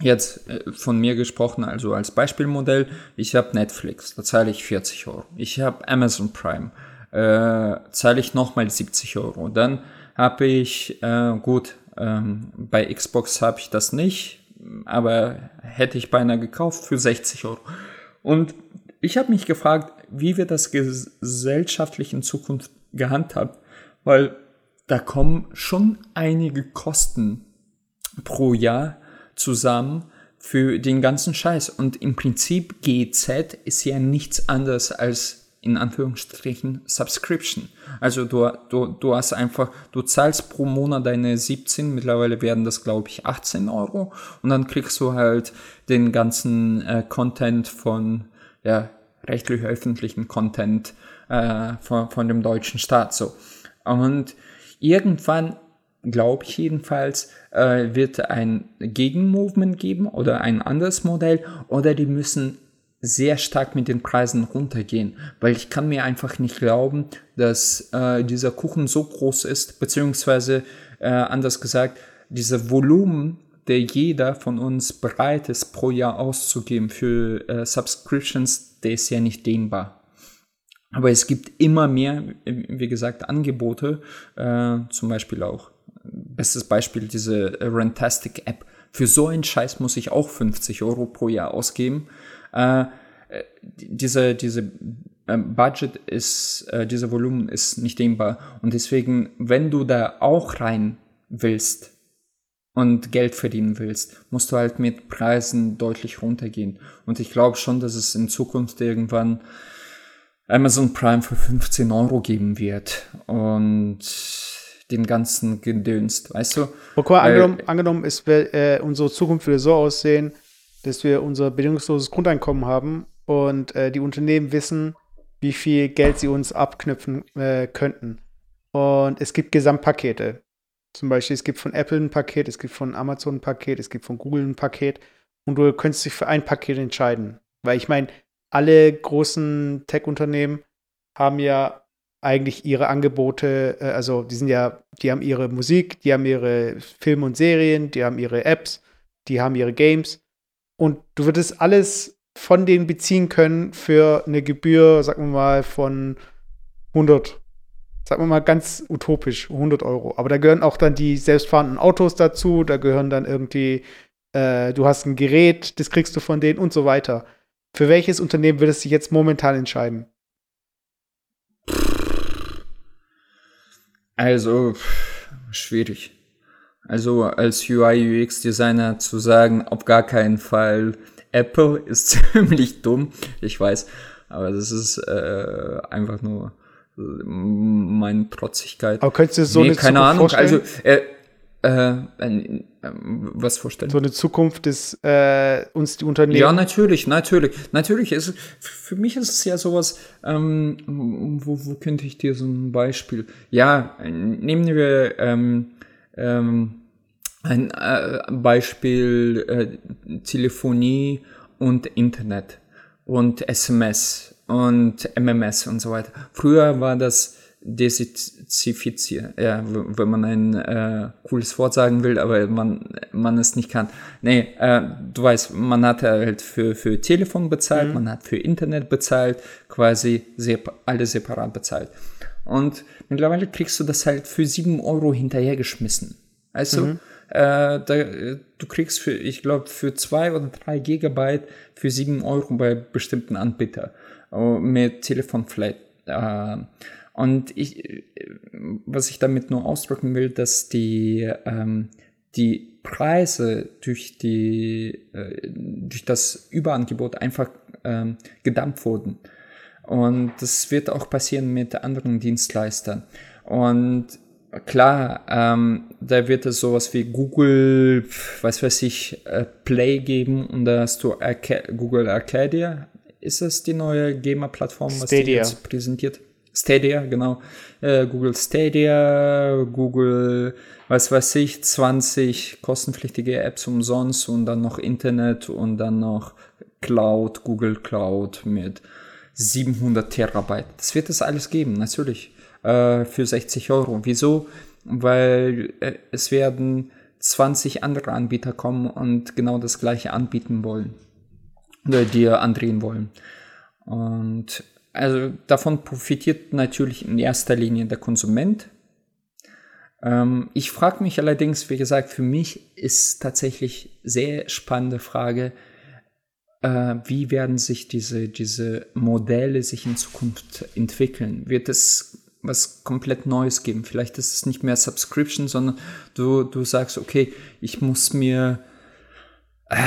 jetzt äh, von mir gesprochen, also als Beispielmodell, ich habe Netflix, da zahle ich 40 Euro. Ich habe Amazon Prime, äh, zahle ich nochmal 70 Euro. Dann habe ich, äh, gut, ähm, bei Xbox habe ich das nicht, aber hätte ich beinahe gekauft für 60 Euro. Und ich habe mich gefragt, wie wird das gesellschaftlich in Zukunft gehandhabt? Weil da kommen schon einige Kosten pro Jahr zusammen für den ganzen Scheiß. Und im Prinzip GZ ist ja nichts anderes als in Anführungsstrichen Subscription. Also du, du, du hast einfach, du zahlst pro Monat deine 17, mittlerweile werden das glaube ich 18 Euro und dann kriegst du halt den ganzen äh, Content von, ja, rechtlich öffentlichen Content äh, von, von dem deutschen Staat so. Und irgendwann glaube ich jedenfalls, äh, wird ein Gegenmovement geben oder ein anderes Modell oder die müssen sehr stark mit den Preisen runtergehen, weil ich kann mir einfach nicht glauben, dass äh, dieser Kuchen so groß ist, beziehungsweise äh, anders gesagt, dieser Volumen, der jeder von uns bereit ist, pro Jahr auszugeben für äh, Subscriptions, der ist ja nicht dehnbar. Aber es gibt immer mehr, wie gesagt, Angebote, äh, zum Beispiel auch, bestes Beispiel, diese Rantastic App. Für so einen Scheiß muss ich auch 50 Euro pro Jahr ausgeben. Äh, diese, diese äh, Budget ist, äh, dieser Volumen ist nicht dehnbar. Und deswegen, wenn du da auch rein willst und Geld verdienen willst, musst du halt mit Preisen deutlich runtergehen. Und ich glaube schon, dass es in Zukunft irgendwann Amazon Prime für 15 Euro geben wird. Und den ganzen Gedönst, weißt du? Okay, angenommen, angenommen ist, äh, unsere Zukunft würde so aussehen, dass wir unser bedingungsloses Grundeinkommen haben und äh, die Unternehmen wissen, wie viel Geld sie uns abknüpfen äh, könnten. Und es gibt Gesamtpakete. Zum Beispiel, es gibt von Apple ein Paket, es gibt von Amazon ein Paket, es gibt von Google ein Paket. Und du könntest dich für ein Paket entscheiden. Weil ich meine, alle großen Tech-Unternehmen haben ja eigentlich ihre Angebote, äh, also die sind ja, die haben ihre Musik, die haben ihre Filme und Serien, die haben ihre Apps, die haben ihre Games. Und du würdest alles von denen beziehen können für eine Gebühr, sagen wir mal, von 100, sagen wir mal ganz utopisch, 100 Euro. Aber da gehören auch dann die selbstfahrenden Autos dazu, da gehören dann irgendwie, äh, du hast ein Gerät, das kriegst du von denen und so weiter. Für welches Unternehmen würdest du dich jetzt momentan entscheiden? Also, schwierig. Also als UI UX Designer zu sagen, auf gar keinen Fall Apple [laughs] ist ziemlich dumm, ich weiß, aber das ist äh, einfach nur äh, meine Trotzigkeit. Aber könntest du so nee, eine keine Zukunft Ahnung, vorstellen? also äh, äh, äh, was vorstellen? So eine Zukunft ist äh, uns die Unternehmen. Ja, natürlich, natürlich, natürlich. Ist, für mich ist es ja sowas. Ähm, wo, wo könnte ich dir so ein Beispiel? Ja, nehmen wir ähm, ähm, ein äh, Beispiel äh, Telefonie und Internet und SMS und MMS und so weiter. Früher war das desizifiziert, ja, wenn man ein äh, cooles Wort sagen will, aber man, man es nicht kann. Nee, äh, du weißt, man hat halt für, für Telefon bezahlt, mhm. man hat für Internet bezahlt, quasi sep alle separat bezahlt. Und mittlerweile kriegst du das halt für sieben Euro hinterhergeschmissen. Also, mhm. äh, da, du kriegst für, ich glaube, für zwei oder drei Gigabyte für sieben Euro bei bestimmten Anbietern uh, mit Telefonflat. Äh, und ich, was ich damit nur ausdrücken will, dass die, ähm, die Preise durch die, äh, durch das Überangebot einfach ähm, gedampft wurden. Und das wird auch passieren mit anderen Dienstleistern. Und klar, ähm, da wird es sowas wie Google, was weiß ich, äh, Play geben und da hast du Arca Google Arcadia. Ist das die neue GEMA-Plattform, was Stadia. die jetzt präsentiert? Stadia, genau. Äh, Google Stadia, Google, was weiß ich, 20 kostenpflichtige Apps umsonst und dann noch Internet und dann noch Cloud, Google Cloud mit 700 Terabyte. Das wird es alles geben, natürlich äh, für 60 Euro. Wieso? Weil äh, es werden 20 andere Anbieter kommen und genau das gleiche anbieten wollen oder dir andrehen wollen. Und also davon profitiert natürlich in erster Linie der Konsument. Ähm, ich frage mich allerdings, wie gesagt, für mich ist tatsächlich sehr spannende Frage, wie werden sich diese, diese Modelle sich in Zukunft entwickeln? Wird es was komplett Neues geben. Vielleicht ist es nicht mehr Subscription, sondern du, du sagst, okay, ich muss mir, äh,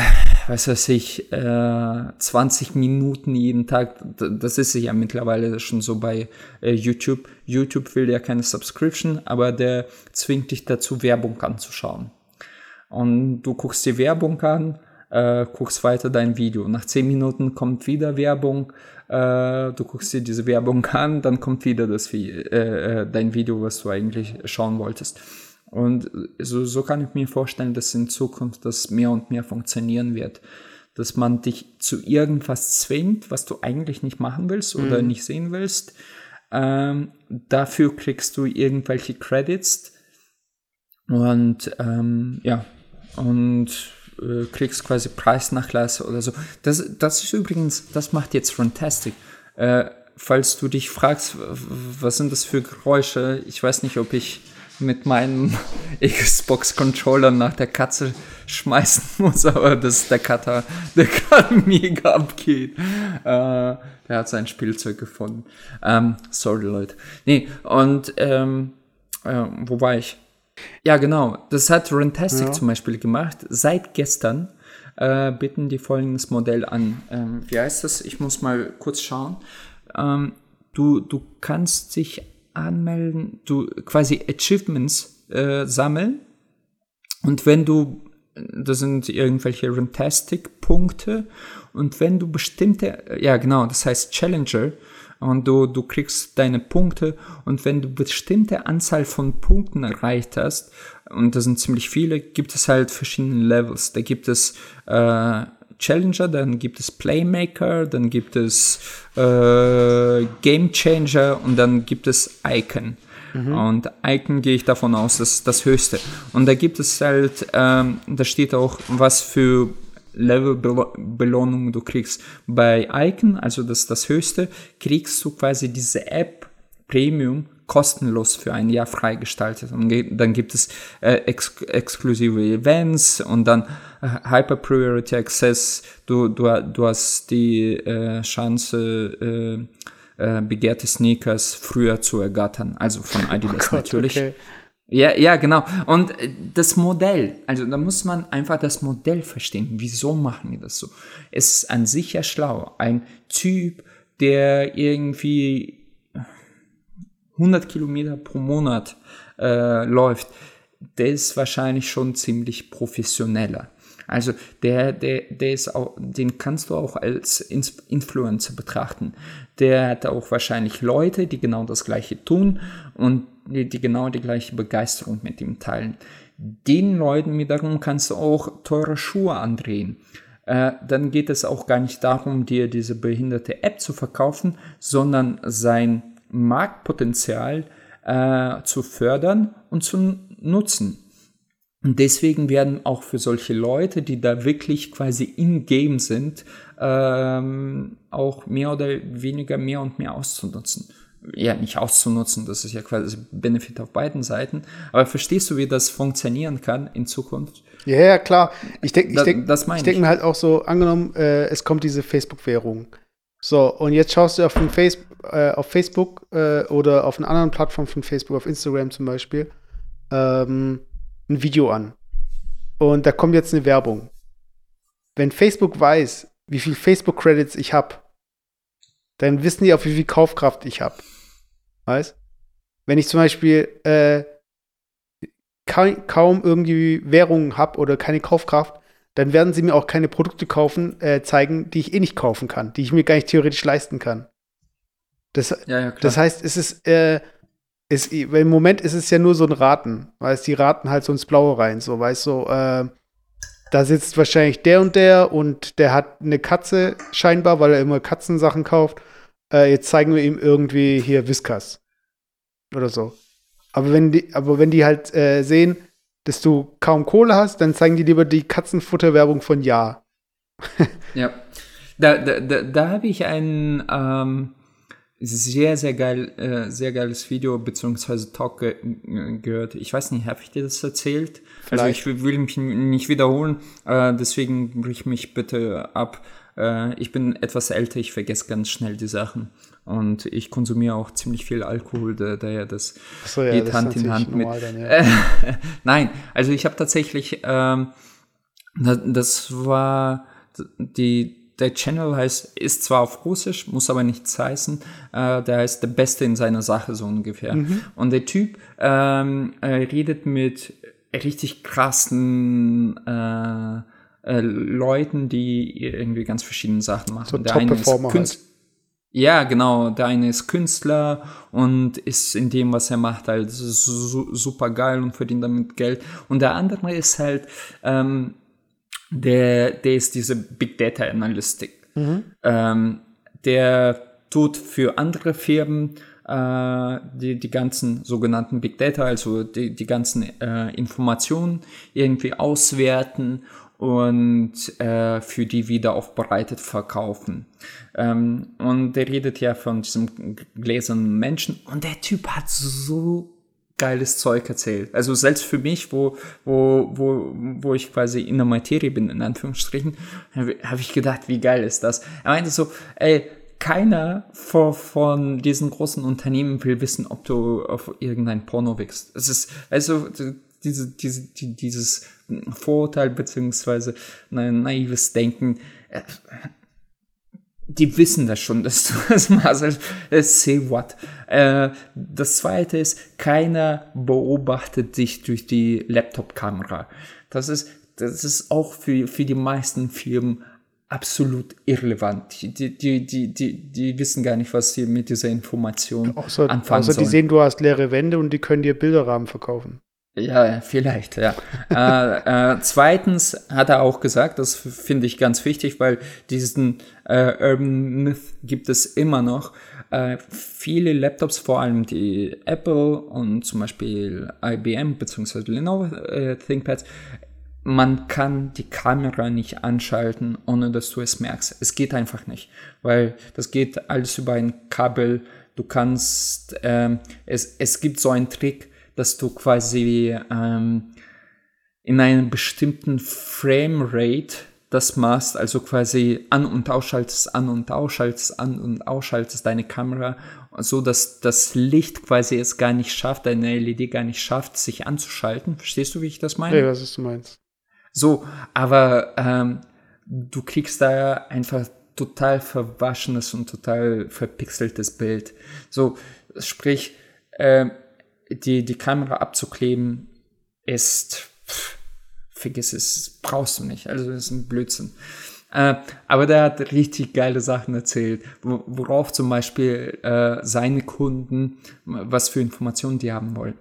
was weiß ich, äh, 20 Minuten jeden Tag, das ist ja mittlerweile schon so bei äh, YouTube. YouTube will ja keine Subscription, aber der zwingt dich dazu, Werbung anzuschauen. Und du guckst dir Werbung an, äh, guckst weiter dein Video. Nach 10 Minuten kommt wieder Werbung, äh, du guckst dir diese Werbung [laughs] an, dann kommt wieder das, äh, äh, dein Video, was du eigentlich schauen wolltest. Und so, so kann ich mir vorstellen, dass in Zukunft das mehr und mehr funktionieren wird. Dass man dich zu irgendwas zwingt, was du eigentlich nicht machen willst oder mhm. nicht sehen willst. Ähm, dafür kriegst du irgendwelche Credits. Und ähm, ja, und äh, kriegst quasi Preisnachlass oder so. Das, das ist übrigens, das macht jetzt Fantastic. Äh, falls du dich fragst, was sind das für Geräusche, ich weiß nicht, ob ich mit meinem [laughs] Xbox-Controller nach der Katze schmeißen [laughs] muss, aber das ist der Cutter, der [laughs] gerade mega abgeht. Äh, der hat sein Spielzeug gefunden. Ähm, sorry, Leute. Nee, und ähm, äh, wo war ich? Ja, genau. Das hat Runtastic ja. zum Beispiel gemacht. Seit gestern äh, bieten die folgendes Modell an. Ähm, wie heißt das? Ich muss mal kurz schauen. Ähm, du, du kannst dich anmelden, du quasi Achievements äh, sammeln. Und wenn du, das sind irgendwelche Runtastic-Punkte. Und wenn du bestimmte, ja genau, das heißt Challenger, und du, du kriegst deine Punkte und wenn du bestimmte Anzahl von Punkten erreicht hast, und das sind ziemlich viele, gibt es halt verschiedene Levels. Da gibt es äh, Challenger, dann gibt es Playmaker, dann gibt es äh, Game Changer und dann gibt es Icon. Mhm. Und Icon gehe ich davon aus, das ist das höchste. Und da gibt es halt, ähm, da steht auch, was für Level-Belohnung du kriegst. Bei Icon, also das ist das höchste, kriegst du quasi diese App Premium kostenlos für ein Jahr freigestaltet. Und dann gibt es äh, ex exklusive Events und dann äh, Hyper Priority Access. Du, du, du hast die äh, Chance, äh, äh, begehrte Sneakers früher zu ergattern. Also von [laughs] oh Adidas oh Gott, natürlich. Okay. Ja, ja, genau. Und äh, das Modell, also da muss man einfach das Modell verstehen. Wieso machen die das so? Es ist an sich ja schlau. Ein Typ, der irgendwie 100 Kilometer pro Monat äh, läuft, der ist wahrscheinlich schon ziemlich professioneller. Also der, der, der ist auch, den kannst du auch als Influencer betrachten. Der hat auch wahrscheinlich Leute, die genau das Gleiche tun und die, die genau die gleiche Begeisterung mit ihm teilen. Den Leuten wiederum kannst du auch teure Schuhe andrehen. Äh, dann geht es auch gar nicht darum, dir diese behinderte App zu verkaufen, sondern sein Marktpotenzial äh, zu fördern und zu nutzen. Und deswegen werden auch für solche Leute, die da wirklich quasi in-game sind, ähm, auch mehr oder weniger mehr und mehr auszunutzen. Ja, nicht auszunutzen, das ist ja quasi Benefit auf beiden Seiten. Aber verstehst du, wie das funktionieren kann in Zukunft? Ja, ja klar. Ich denke ich denk, ich denk mir halt auch so, angenommen, äh, es kommt diese Facebook-Währung. So, und jetzt schaust du auf, Face äh, auf Facebook äh, oder auf einer anderen Plattform von Facebook, auf Instagram zum Beispiel, ähm, ein Video an. Und da kommt jetzt eine Werbung. Wenn Facebook weiß, wie viel Facebook-Credits ich habe, dann wissen die auch, wie viel Kaufkraft ich habe. Weißt? Wenn ich zum Beispiel äh, kaum irgendwie Währungen habe oder keine Kaufkraft, dann werden sie mir auch keine Produkte kaufen, äh, zeigen, die ich eh nicht kaufen kann, die ich mir gar nicht theoretisch leisten kann. Das, ja, ja, das heißt, es ist, äh, ist, im Moment ist es ja nur so ein Raten, weil es die raten halt so ins Blaue rein, so, weißt du, äh, da sitzt wahrscheinlich der und der und der hat eine Katze scheinbar, weil er immer Katzensachen kauft. Äh, jetzt zeigen wir ihm irgendwie hier Whiskas oder so. Aber wenn die, aber wenn die halt äh, sehen, dass du kaum Kohle hast, dann zeigen die lieber die Katzenfutterwerbung von Ja. ja. Da, da, da, da habe ich ein ähm, sehr, sehr geil, äh, sehr geiles Video beziehungsweise Talk ge gehört. Ich weiß nicht, habe ich dir das erzählt? Vielleicht. Also ich will mich nicht wiederholen, äh, deswegen brich mich bitte ab. Äh, ich bin etwas älter, ich vergesse ganz schnell die Sachen. Und ich konsumiere auch ziemlich viel Alkohol, daher da, das so, ja, geht das Hand in Hand mit. Dann, ja. [laughs] Nein, also ich habe tatsächlich, ähm, das war die der Channel heißt, ist zwar auf Russisch, muss aber nichts heißen. Äh, der heißt der Beste in seiner Sache, so ungefähr. Mhm. Und der Typ ähm, äh, redet mit richtig krassen äh, äh, Leuten, die irgendwie ganz verschiedene Sachen machen. So der eine ist Künstler. Halt. Ja, genau. Der eine ist Künstler und ist in dem, was er macht, halt su super geil und verdient damit Geld. Und der andere ist halt, ähm, der, der ist diese Big Data Analytik. Mhm. Ähm, der tut für andere Firmen äh, die, die ganzen sogenannten Big Data, also die, die ganzen äh, Informationen irgendwie auswerten und äh, für die wieder aufbereitet verkaufen. Ähm, und der redet ja von diesem gläsernen Menschen und der Typ hat so geiles Zeug erzählt. Also selbst für mich, wo, wo, wo, wo ich quasi in der Materie bin, in Anführungsstrichen, habe hab ich gedacht, wie geil ist das? Er meinte so, ey, keiner von, von diesen großen Unternehmen will wissen, ob du auf irgendein Porno wickst. Es ist, also, diese, diese, die, dieses Vorurteil beziehungsweise naives Denken, äh, die wissen das schon, [laughs] dass du das machst. Also, say what. Äh, das zweite ist, keiner beobachtet dich durch die Laptop-Kamera. Das ist, das ist auch für, für die meisten Firmen absolut irrelevant. Die, die, die, die, die wissen gar nicht, was sie mit dieser Information außer, anfangen außer sollen. die sehen, du hast leere Wände und die können dir Bilderrahmen verkaufen. Ja, vielleicht, ja. äh, äh, zweitens hat er auch gesagt, das finde ich ganz wichtig, weil diesen äh, Urban Myth gibt es immer noch. Äh, viele Laptops, vor allem die Apple und zum Beispiel IBM bzw. Lenovo äh, ThinkPads, man kann die Kamera nicht anschalten, ohne dass du es merkst. Es geht einfach nicht, weil das geht alles über ein Kabel. Du kannst, ähm, es, es gibt so einen Trick, dass du quasi ähm, in einem bestimmten Framerate das machst, also quasi an- und ausschaltest, an- und ausschaltest, an- und ausschaltest deine Kamera, so dass das Licht quasi es gar nicht schafft, deine LED gar nicht schafft, sich anzuschalten. Verstehst du, wie ich das meine? Ja, was du meinst. So, aber ähm, du kriegst da einfach total verwaschenes und total verpixeltes Bild. So, sprich, äh, die, die Kamera abzukleben ist, pff, vergiss es, brauchst du nicht. Also das ist ein Blödsinn. Äh, aber der hat richtig geile Sachen erzählt, worauf zum Beispiel äh, seine Kunden, was für Informationen die haben wollen.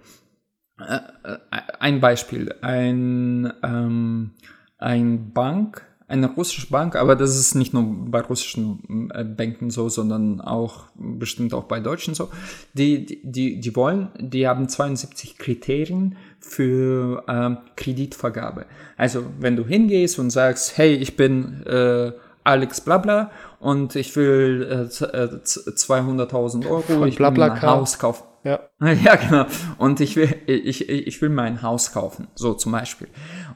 Äh, äh, ein Beispiel, ein, ähm, ein Bank, eine russische Bank, aber das ist nicht nur bei russischen äh, Banken so, sondern auch bestimmt auch bei deutschen so. Die, die, die wollen, die haben 72 Kriterien für ähm, Kreditvergabe. Also wenn du hingehst und sagst, hey, ich bin äh, Alex Blabla und ich will äh, 200.000 Euro, Von ich will ein Haus kaufen. Ja. [laughs] ja, genau. Und ich will, ich, ich will mein Haus kaufen, so zum Beispiel.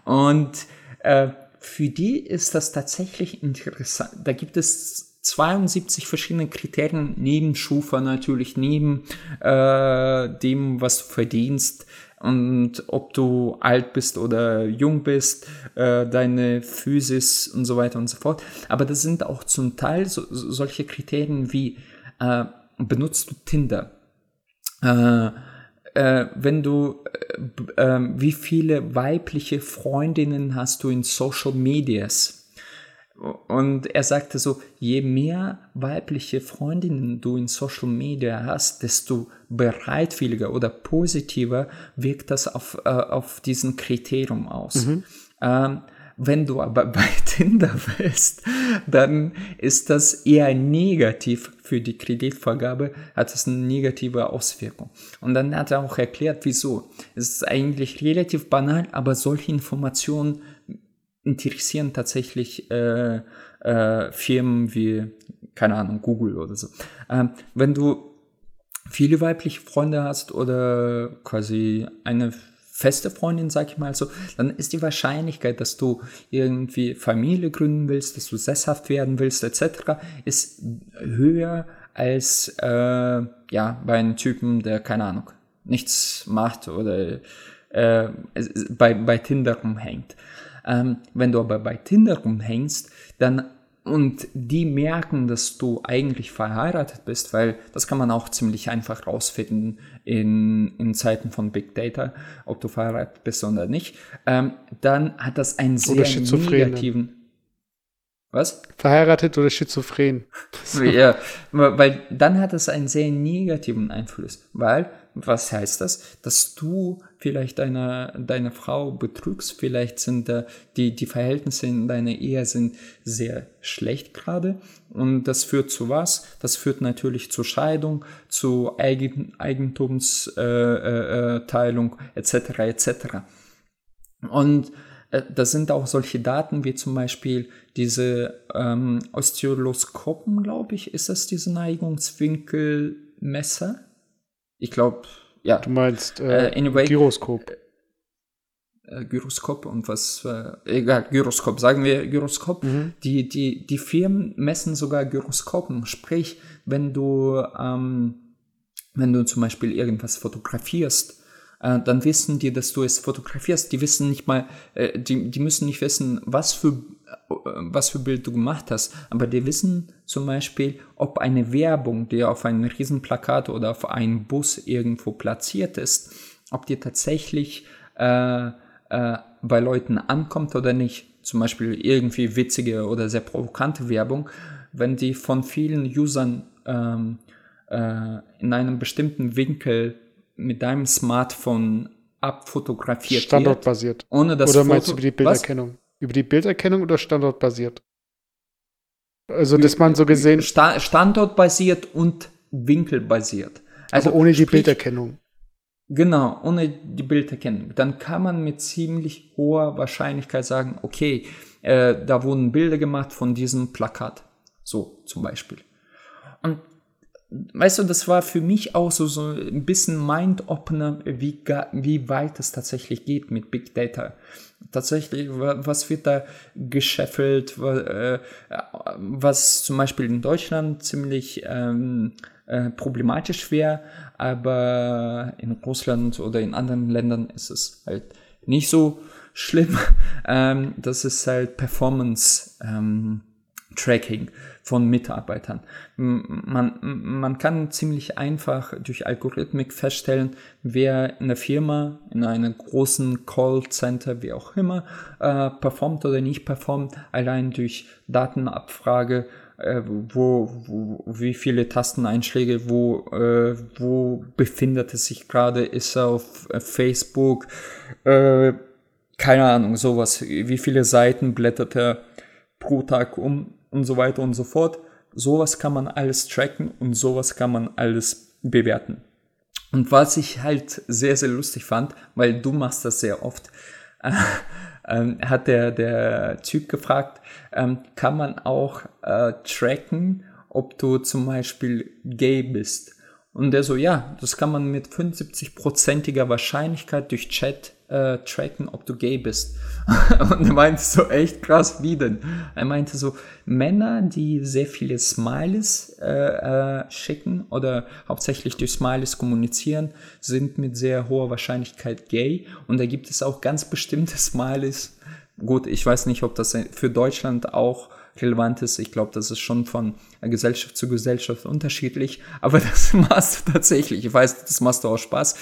Und äh, für die ist das tatsächlich interessant. Da gibt es 72 verschiedene Kriterien neben Schufa natürlich, neben äh, dem, was du verdienst und ob du alt bist oder jung bist, äh, deine Physis und so weiter und so fort. Aber das sind auch zum Teil so, solche Kriterien wie äh, benutzt du Tinder? Äh, äh, wenn du, äh, äh, wie viele weibliche Freundinnen hast du in Social Medias? Und er sagte so, je mehr weibliche Freundinnen du in Social Media hast, desto bereitwilliger oder positiver wirkt das auf, äh, auf diesen Kriterium aus. Mhm. Ähm, wenn du aber [laughs] bei Tinder bist, dann ist das eher negativ für die Kreditvergabe, hat es eine negative Auswirkung. Und dann hat er auch erklärt, wieso. Es ist eigentlich relativ banal, aber solche Informationen interessieren tatsächlich äh, äh, Firmen wie, keine Ahnung, Google oder so. Ähm, wenn du viele weibliche Freunde hast oder quasi eine feste Freundin, sag ich mal so, dann ist die Wahrscheinlichkeit, dass du irgendwie Familie gründen willst, dass du sesshaft werden willst, etc., ist höher als äh, ja bei einem Typen, der keine Ahnung nichts macht oder äh, bei, bei Tinder rumhängt. Ähm, wenn du aber bei Tinder rumhängst, dann und die merken, dass du eigentlich verheiratet bist, weil das kann man auch ziemlich einfach rausfinden in, in Zeiten von Big Data, ob du verheiratet bist oder nicht, ähm, dann hat das einen sehr negativen. Was? Verheiratet oder schizophren. [laughs] ja, weil dann hat das einen sehr negativen Einfluss, weil was heißt das? Dass du vielleicht deine, deine Frau betrügst, vielleicht sind da die, die Verhältnisse in deiner Ehe sind sehr schlecht gerade und das führt zu was? Das führt natürlich zur Scheidung, zu Eigen, Eigentumsteilung äh, äh, etc. etc. Und äh, das sind auch solche Daten wie zum Beispiel diese ähm, Osteoloskopen, glaube ich, ist das diese Neigungswinkelmesser? Ich glaube, ja. Du meinst äh, anyway, Gyroskop. Äh, Gyroskop und was, äh, egal, Gyroskop, sagen wir Gyroskop. Mhm. Die, die, die Firmen messen sogar Gyroskopen. Sprich, wenn du, ähm, wenn du zum Beispiel irgendwas fotografierst, äh, dann wissen die, dass du es fotografierst. Die wissen nicht mal, äh, die, die müssen nicht wissen, was für was für Bild du gemacht hast, aber die wissen zum Beispiel, ob eine Werbung, die auf einem Riesenplakat oder auf einem Bus irgendwo platziert ist, ob die tatsächlich äh, äh, bei Leuten ankommt oder nicht. Zum Beispiel irgendwie witzige oder sehr provokante Werbung, wenn die von vielen Usern ähm, äh, in einem bestimmten Winkel mit deinem Smartphone abfotografiert Standortbasiert. wird. Ohne das Oder meinst Foto du die Bilderkennung? Was? Über die Bilderkennung oder standortbasiert? Also, dass man so gesehen. Sta standortbasiert und winkelbasiert. Also ohne die Bilderkennung. Genau, ohne die Bilderkennung. Dann kann man mit ziemlich hoher Wahrscheinlichkeit sagen, okay, äh, da wurden Bilder gemacht von diesem Plakat. So zum Beispiel. Weißt du, das war für mich auch so, so ein bisschen Mind-Opener, wie, wie weit es tatsächlich geht mit Big Data. Tatsächlich, was wird da gescheffelt, äh, was zum Beispiel in Deutschland ziemlich ähm, äh, problematisch wäre, aber in Russland oder in anderen Ländern ist es halt nicht so schlimm. [laughs] Ähm, das ist halt Performance ähm, Tracking von Mitarbeitern. Man, man kann ziemlich einfach durch Algorithmik feststellen, wer in der Firma, in einem großen Callcenter, wie auch immer, äh, performt oder nicht performt, allein durch Datenabfrage äh, wo, wo, wie viele Tasteneinschläge, wo, äh, wo befindet es sich gerade, ist er auf äh, Facebook, äh, keine Ahnung, sowas, wie viele Seiten blättert er pro Tag um und so weiter und so fort. Sowas kann man alles tracken und sowas kann man alles bewerten. Und was ich halt sehr, sehr lustig fand, weil du machst das sehr oft, äh, [laughs] ähm, hat der, der Typ gefragt, ähm, kann man auch äh, tracken, ob du zum Beispiel gay bist? Und der so, ja, das kann man mit 75%iger Wahrscheinlichkeit durch Chat äh, tracken, ob du gay bist. [laughs] Und er meinte so, echt krass, wie denn? Er meinte so, Männer, die sehr viele Smileys äh, äh, schicken oder hauptsächlich durch Smileys kommunizieren, sind mit sehr hoher Wahrscheinlichkeit gay. Und da gibt es auch ganz bestimmte Smileys. Gut, ich weiß nicht, ob das für Deutschland auch relevant ist. Ich glaube, das ist schon von Gesellschaft zu Gesellschaft unterschiedlich, aber [laughs] das machst du tatsächlich. Ich weiß, das machst du auch Spaß,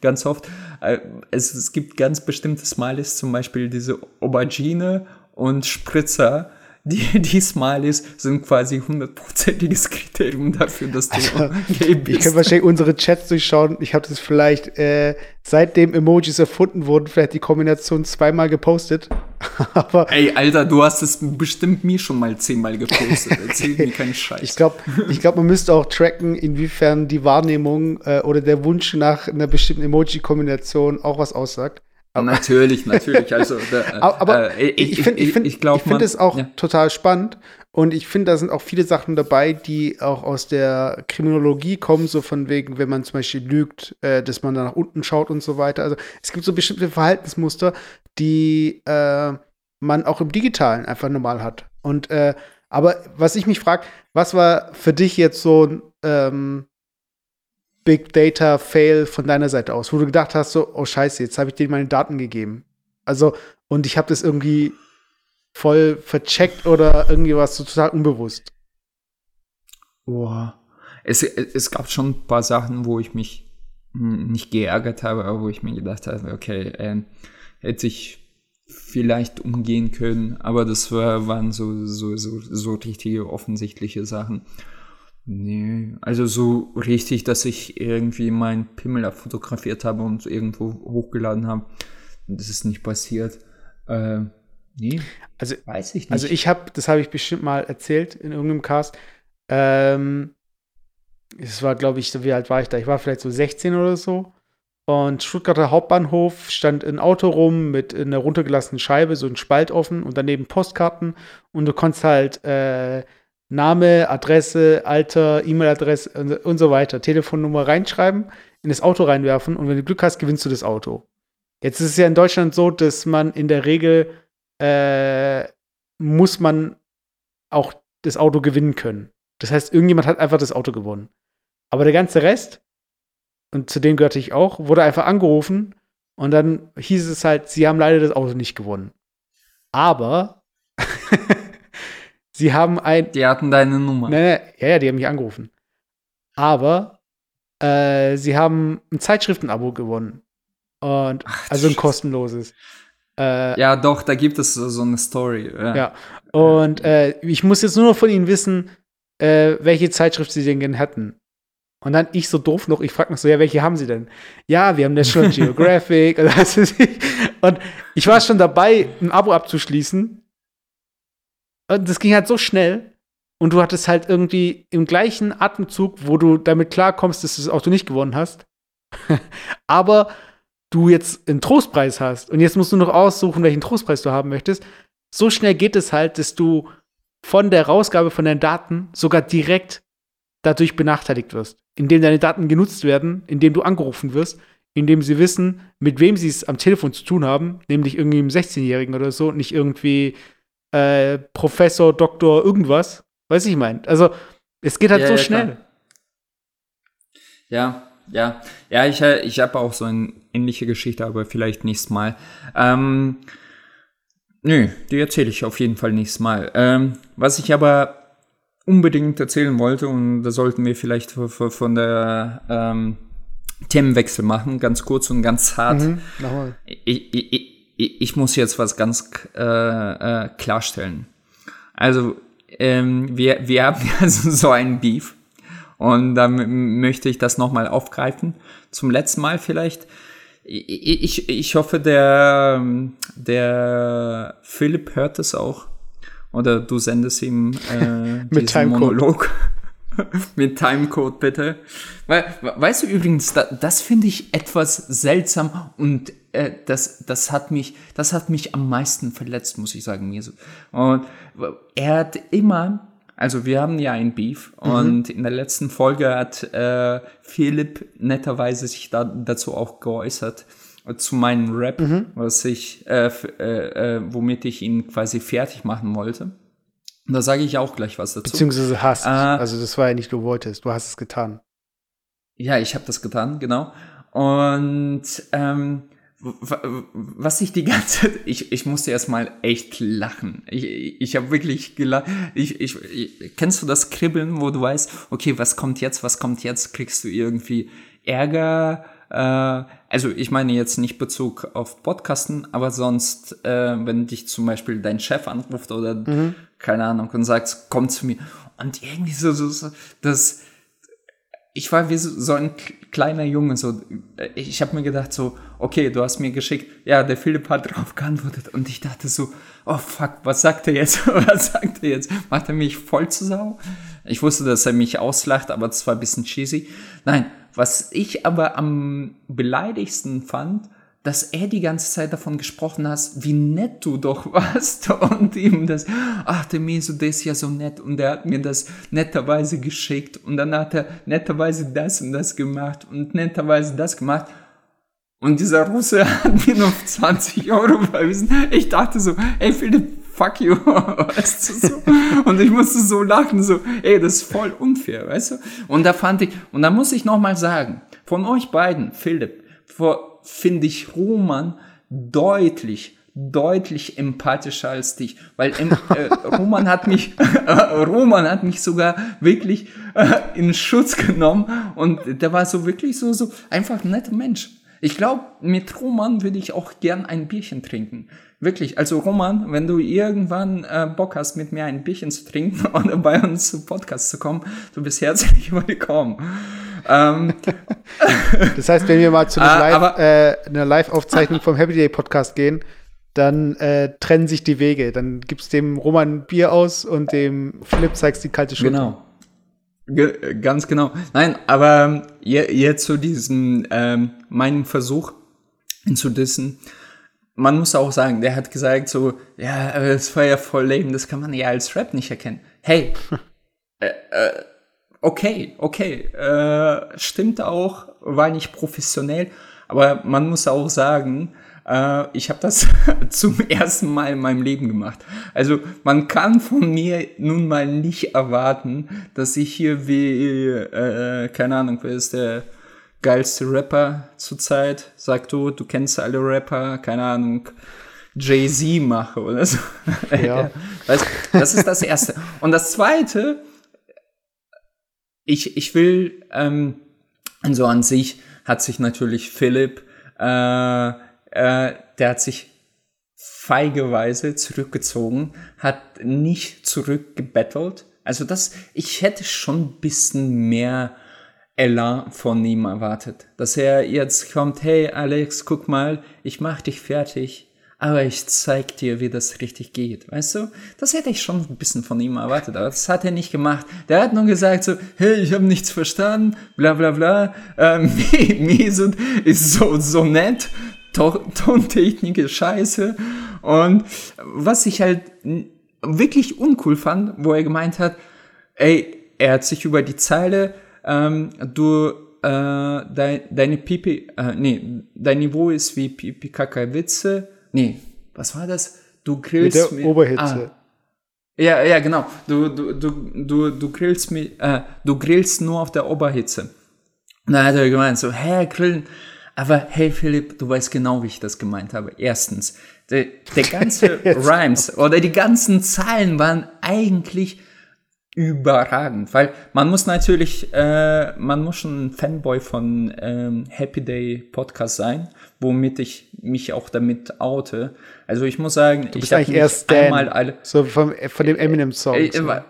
ganz oft. Äh, es, es gibt ganz bestimmte Smileys, zum Beispiel diese Aubergine und Spritzer, die, die Smileys sind quasi hundertprozentiges Kriterium dafür, dass du also, [laughs] gay bist. Ich kann wahrscheinlich unsere Chats durchschauen. Ich habe das vielleicht, äh, seitdem Emojis erfunden wurden, vielleicht die Kombination zweimal gepostet. [laughs] Aber Ey, Alter, du hast es bestimmt mir schon mal zehnmal gepostet. Erzähl mir keinen [laughs] Scheiß. Ich glaube, ich glaub, man müsste auch tracken, inwiefern die Wahrnehmung äh, oder der Wunsch nach einer bestimmten Emoji-Kombination auch was aussagt. Natürlich, natürlich. Also, da, [laughs] aber äh, ich, ich finde ich find, ich ich find es auch ja. total spannend und ich finde, da sind auch viele Sachen dabei, die auch aus der Kriminologie kommen, so von wegen, wenn man zum Beispiel lügt, äh, dass man da nach unten schaut und so weiter. Also es gibt so bestimmte Verhaltensmuster, die äh, man auch im Digitalen einfach normal hat. Und äh, aber was ich mich frage, was war für dich jetzt so ein ähm, Big Data Fail von deiner Seite aus, wo du gedacht hast, so, oh Scheiße, jetzt habe ich denen meine Daten gegeben. Also, und ich habe das irgendwie voll vercheckt oder irgendwie was so total unbewusst. Boah. Es, es gab schon ein paar Sachen, wo ich mich nicht geärgert habe, aber wo ich mir gedacht habe, okay, äh, hätte ich vielleicht umgehen können, aber das war, waren so, so, so, so richtige offensichtliche Sachen. Nee, also so richtig, dass ich irgendwie meinen Pimmel abfotografiert habe und irgendwo hochgeladen habe. Das ist nicht passiert. Äh, nee, also, weiß ich nicht. Also ich habe, das habe ich bestimmt mal erzählt in irgendeinem Cast. Ähm, es war, glaube ich, wie alt war ich da? Ich war vielleicht so 16 oder so. Und Stuttgarter Hauptbahnhof stand ein Auto rum mit einer runtergelassenen Scheibe, so ein Spalt offen und daneben Postkarten. Und du konntest halt äh, Name, Adresse, Alter, E-Mail-Adresse und so weiter, Telefonnummer reinschreiben, in das Auto reinwerfen und wenn du Glück hast, gewinnst du das Auto. Jetzt ist es ja in Deutschland so, dass man in der Regel äh, muss man auch das Auto gewinnen können. Das heißt, irgendjemand hat einfach das Auto gewonnen. Aber der ganze Rest, und zu dem gehörte ich auch, wurde einfach angerufen und dann hieß es halt, sie haben leider das Auto nicht gewonnen. Aber [laughs] Sie haben ein. Die hatten deine Nummer. Nee, nee, ja, ja, die haben mich angerufen. Aber äh, sie haben ein Zeitschriftenabo gewonnen. Und Ach, also ein kostenloses. Äh, ja, doch, da gibt es so, eine Story. Ja. ja. Und äh, ich muss jetzt nur noch von ihnen wissen, äh, welche Zeitschrift sie denn gerne hätten. Und dann ich so doof noch, ich frage noch so, ja, welche haben sie denn? Ja, wir haben National [laughs] Geographic. [laughs] und ich war schon dabei, ein Abo abzuschließen. Das ging halt so schnell. Und du hattest halt irgendwie im gleichen Atemzug, wo du damit klarkommst, dass du das Auto nicht gewonnen hast, [laughs] aber du jetzt einen Trostpreis hast. Und jetzt musst du noch aussuchen, welchen Trostpreis du haben möchtest, so schnell geht es halt, dass du von der Rausgabe von deinen Daten sogar direkt dadurch benachteiligt wirst, indem deine Daten genutzt werden, indem du angerufen wirst, indem sie wissen, mit wem sie es am Telefon zu tun haben, nämlich irgendwie einem 16-Jährigen oder so, nicht irgendwie äh, Professor, Doktor, irgendwas. Weiß ich mein. Also, es geht halt ja, so ja, schnell. Klar. Ja, ja. Ja, ich, äh, ich habe auch so eine ähnliche Geschichte, aber vielleicht nächstes Mal. Ähm, nö, die erzähle ich auf jeden Fall nächstes Mal. Ähm, was ich aber unbedingt erzählen wollte, und da sollten wir vielleicht von der ähm, Themenwechsel machen, ganz kurz und ganz hart. Mhm, ich, ich, ich, muss jetzt was ganz äh, äh, klarstellen. Also, ähm, wir, wir haben ja [laughs] so einen Beef. Und dann möchte ich das nochmal aufgreifen. Zum letzten Mal vielleicht. Ich, ich, ich hoffe, der, der Philipp hört es auch. Oder du sendest ihm äh, [laughs] Mit diesen Monolog. [laughs] Mit Timecode bitte. Weißt du übrigens, da, das finde ich etwas seltsam und äh, das, das, hat mich, das hat mich am meisten verletzt, muss ich sagen. Mir so. Und er hat immer, also wir haben ja ein Beef mhm. und in der letzten Folge hat äh, Philipp netterweise sich da, dazu auch geäußert äh, zu meinem Rap, mhm. was ich, äh, äh, äh, womit ich ihn quasi fertig machen wollte. Und da sage ich auch gleich was dazu. Beziehungsweise hast. Äh, also das war ja nicht, du wolltest, du hast es getan. Ja, ich habe das getan, genau. Und ähm, was ich die ganze Zeit, ich, ich musste erstmal echt lachen. Ich, ich habe wirklich gelacht. Ich, ich, ich, kennst du das Kribbeln, wo du weißt, okay, was kommt jetzt, was kommt jetzt, kriegst du irgendwie Ärger, äh, also ich meine jetzt nicht Bezug auf Podcasten, aber sonst, äh, wenn dich zum Beispiel dein Chef anruft oder mhm. keine Ahnung und sagt, komm zu mir. Und irgendwie so, so, so das, ich war wie so, ein kleiner Junge, so, ich habe mir gedacht so, okay, du hast mir geschickt, ja, der Philipp hat drauf geantwortet und ich dachte so, oh fuck, was sagt er jetzt, [laughs] was sagt er jetzt, macht er mich voll zu Sau? Ich wusste, dass er mich auslacht, aber das war ein bisschen cheesy. Nein, was ich aber am beleidigsten fand, dass er die ganze Zeit davon gesprochen hat, wie nett du doch warst [laughs] und ihm das, ach, der Meso, der ist ja so nett und der hat mir das netterweise geschickt und dann hat er netterweise das und das gemacht und netterweise das gemacht. Und dieser Russe [laughs] hat mir noch 20 Euro überwiesen. Ich dachte so, ey Philipp, fuck you, [laughs] weißt du so? Und ich musste so lachen, so, ey, das ist voll unfair, weißt du? Und da fand ich, und da muss ich nochmal sagen, von euch beiden, Philipp, finde ich Roman deutlich, deutlich empathischer als dich, weil äh, Roman hat mich, [laughs] äh, Roman hat mich sogar wirklich äh, in Schutz genommen und der war so wirklich so, so einfach ein netter Mensch. Ich glaube, mit Roman würde ich auch gern ein Bierchen trinken. Wirklich, also Roman, wenn du irgendwann äh, Bock hast, mit mir ein Bierchen zu trinken [laughs] oder bei uns zu Podcast zu kommen, du bist herzlich willkommen. Ähm, [laughs] das heißt, wenn wir mal zu einer, äh, Live, äh, einer Live-Aufzeichnung vom Happy Day Podcast gehen, dann äh, trennen sich die Wege. Dann gibst dem Roman ein Bier aus und dem Philipp zeigst die kalte Schulter. Genau. Ge ganz genau. Nein, aber jetzt zu diesem, ähm, meinem Versuch zu dissen, man muss auch sagen, der hat gesagt so, ja, es war ja voll lame, das kann man ja als Rap nicht erkennen. Hey, [laughs] äh, äh, okay, okay, äh, stimmt auch, war nicht professionell, aber man muss auch sagen, äh, ich habe das [laughs] zum ersten Mal in meinem Leben gemacht. Also man kann von mir nun mal nicht erwarten, dass ich hier wie, äh, keine Ahnung, wer ist der geilste Rapper zurzeit. Sag du, du kennst alle Rapper, keine Ahnung, Jay-Z mache oder so. [laughs] Ja. weißt, das ist das Erste. Und das Zweite, ich, ich will, ähm, so an sich hat sich natürlich Philipp, äh, äh, der hat sich feigeweise zurückgezogen, hat nicht zurückgebettelt. Also das, ich hätte schon ein bisschen mehr Elan von ihm erwartet. Dass er jetzt kommt, hey Alex, guck mal, ich mach dich fertig. aber ich zeig dir, wie das richtig geht. Weißt du? Das hätte ich schon ein bisschen von ihm erwartet, aber das hat er nicht gemacht. Der hat nur gesagt so, hey, ich habe nichts verstanden, bla bla bla. Ähm, [laughs] Mesut ist so, so nett, Tontechnik ist scheiße. Und was ich halt wirklich uncool fand, wo er gemeint hat, ey, er hat sich über die Zeile, ähm, du, äh, dein, deine Pipi, äh, nee, dein Niveau ist wie Pipi Kaka Witze, nee, was war das? Du grillst mit der mit, Oberhitze. Ah, ja, ja, genau. Du, du, du, du, du grillst mit, äh, du grillst nur auf der Oberhitze. Und dann hat er gemeint so, hä, grillen. Aber hey Philipp, du weißt genau, wie ich das gemeint habe. Erstens, der, der [laughs] ganze Rhymes oder die ganzen Zahlen waren eigentlich überragend, weil man muss natürlich, äh, man muss schon ein Fanboy von ähm, Happy Day Podcast sein, womit ich mich auch damit oute. Also ich muss sagen, du bist ich habe erst einmal alle, so vom, von dem Eminem Song. Äh, äh,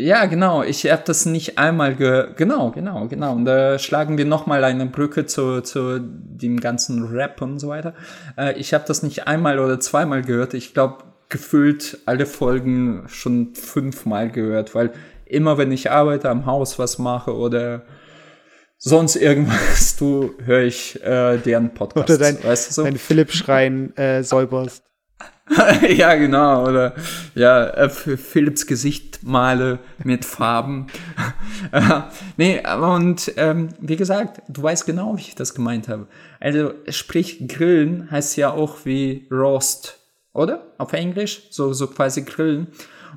ja, genau. Ich habe das nicht einmal gehört. Genau, genau, genau. Und da schlagen wir noch mal eine Brücke zu, zu dem ganzen Rap und so weiter. Äh, ich habe das nicht einmal oder zweimal gehört. Ich glaube, gefühlt alle Folgen schon fünfmal gehört, weil immer wenn ich arbeite am Haus was mache oder sonst irgendwas [laughs] du höre ich äh, deren Podcast. Oder dein, weißt du so? dein Philipp-Schreien äh, säuberst. [laughs] ja, genau. Oder ja, äh, Philips Gesicht male mit Farben. [laughs] nee, und ähm, wie gesagt, du weißt genau, wie ich das gemeint habe. Also, sprich, grillen heißt ja auch wie Roast oder? Auf Englisch, so, so quasi grillen.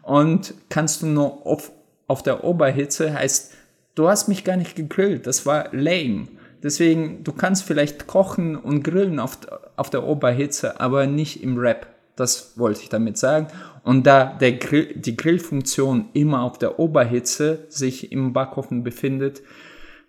Und kannst du nur auf, auf der Oberhitze, heißt, du hast mich gar nicht gegrillt, das war lame. Deswegen, du kannst vielleicht kochen und grillen auf, auf der Oberhitze, aber nicht im Rap. Das wollte ich damit sagen. Und da der Grill, die Grillfunktion immer auf der Oberhitze sich im Backofen befindet,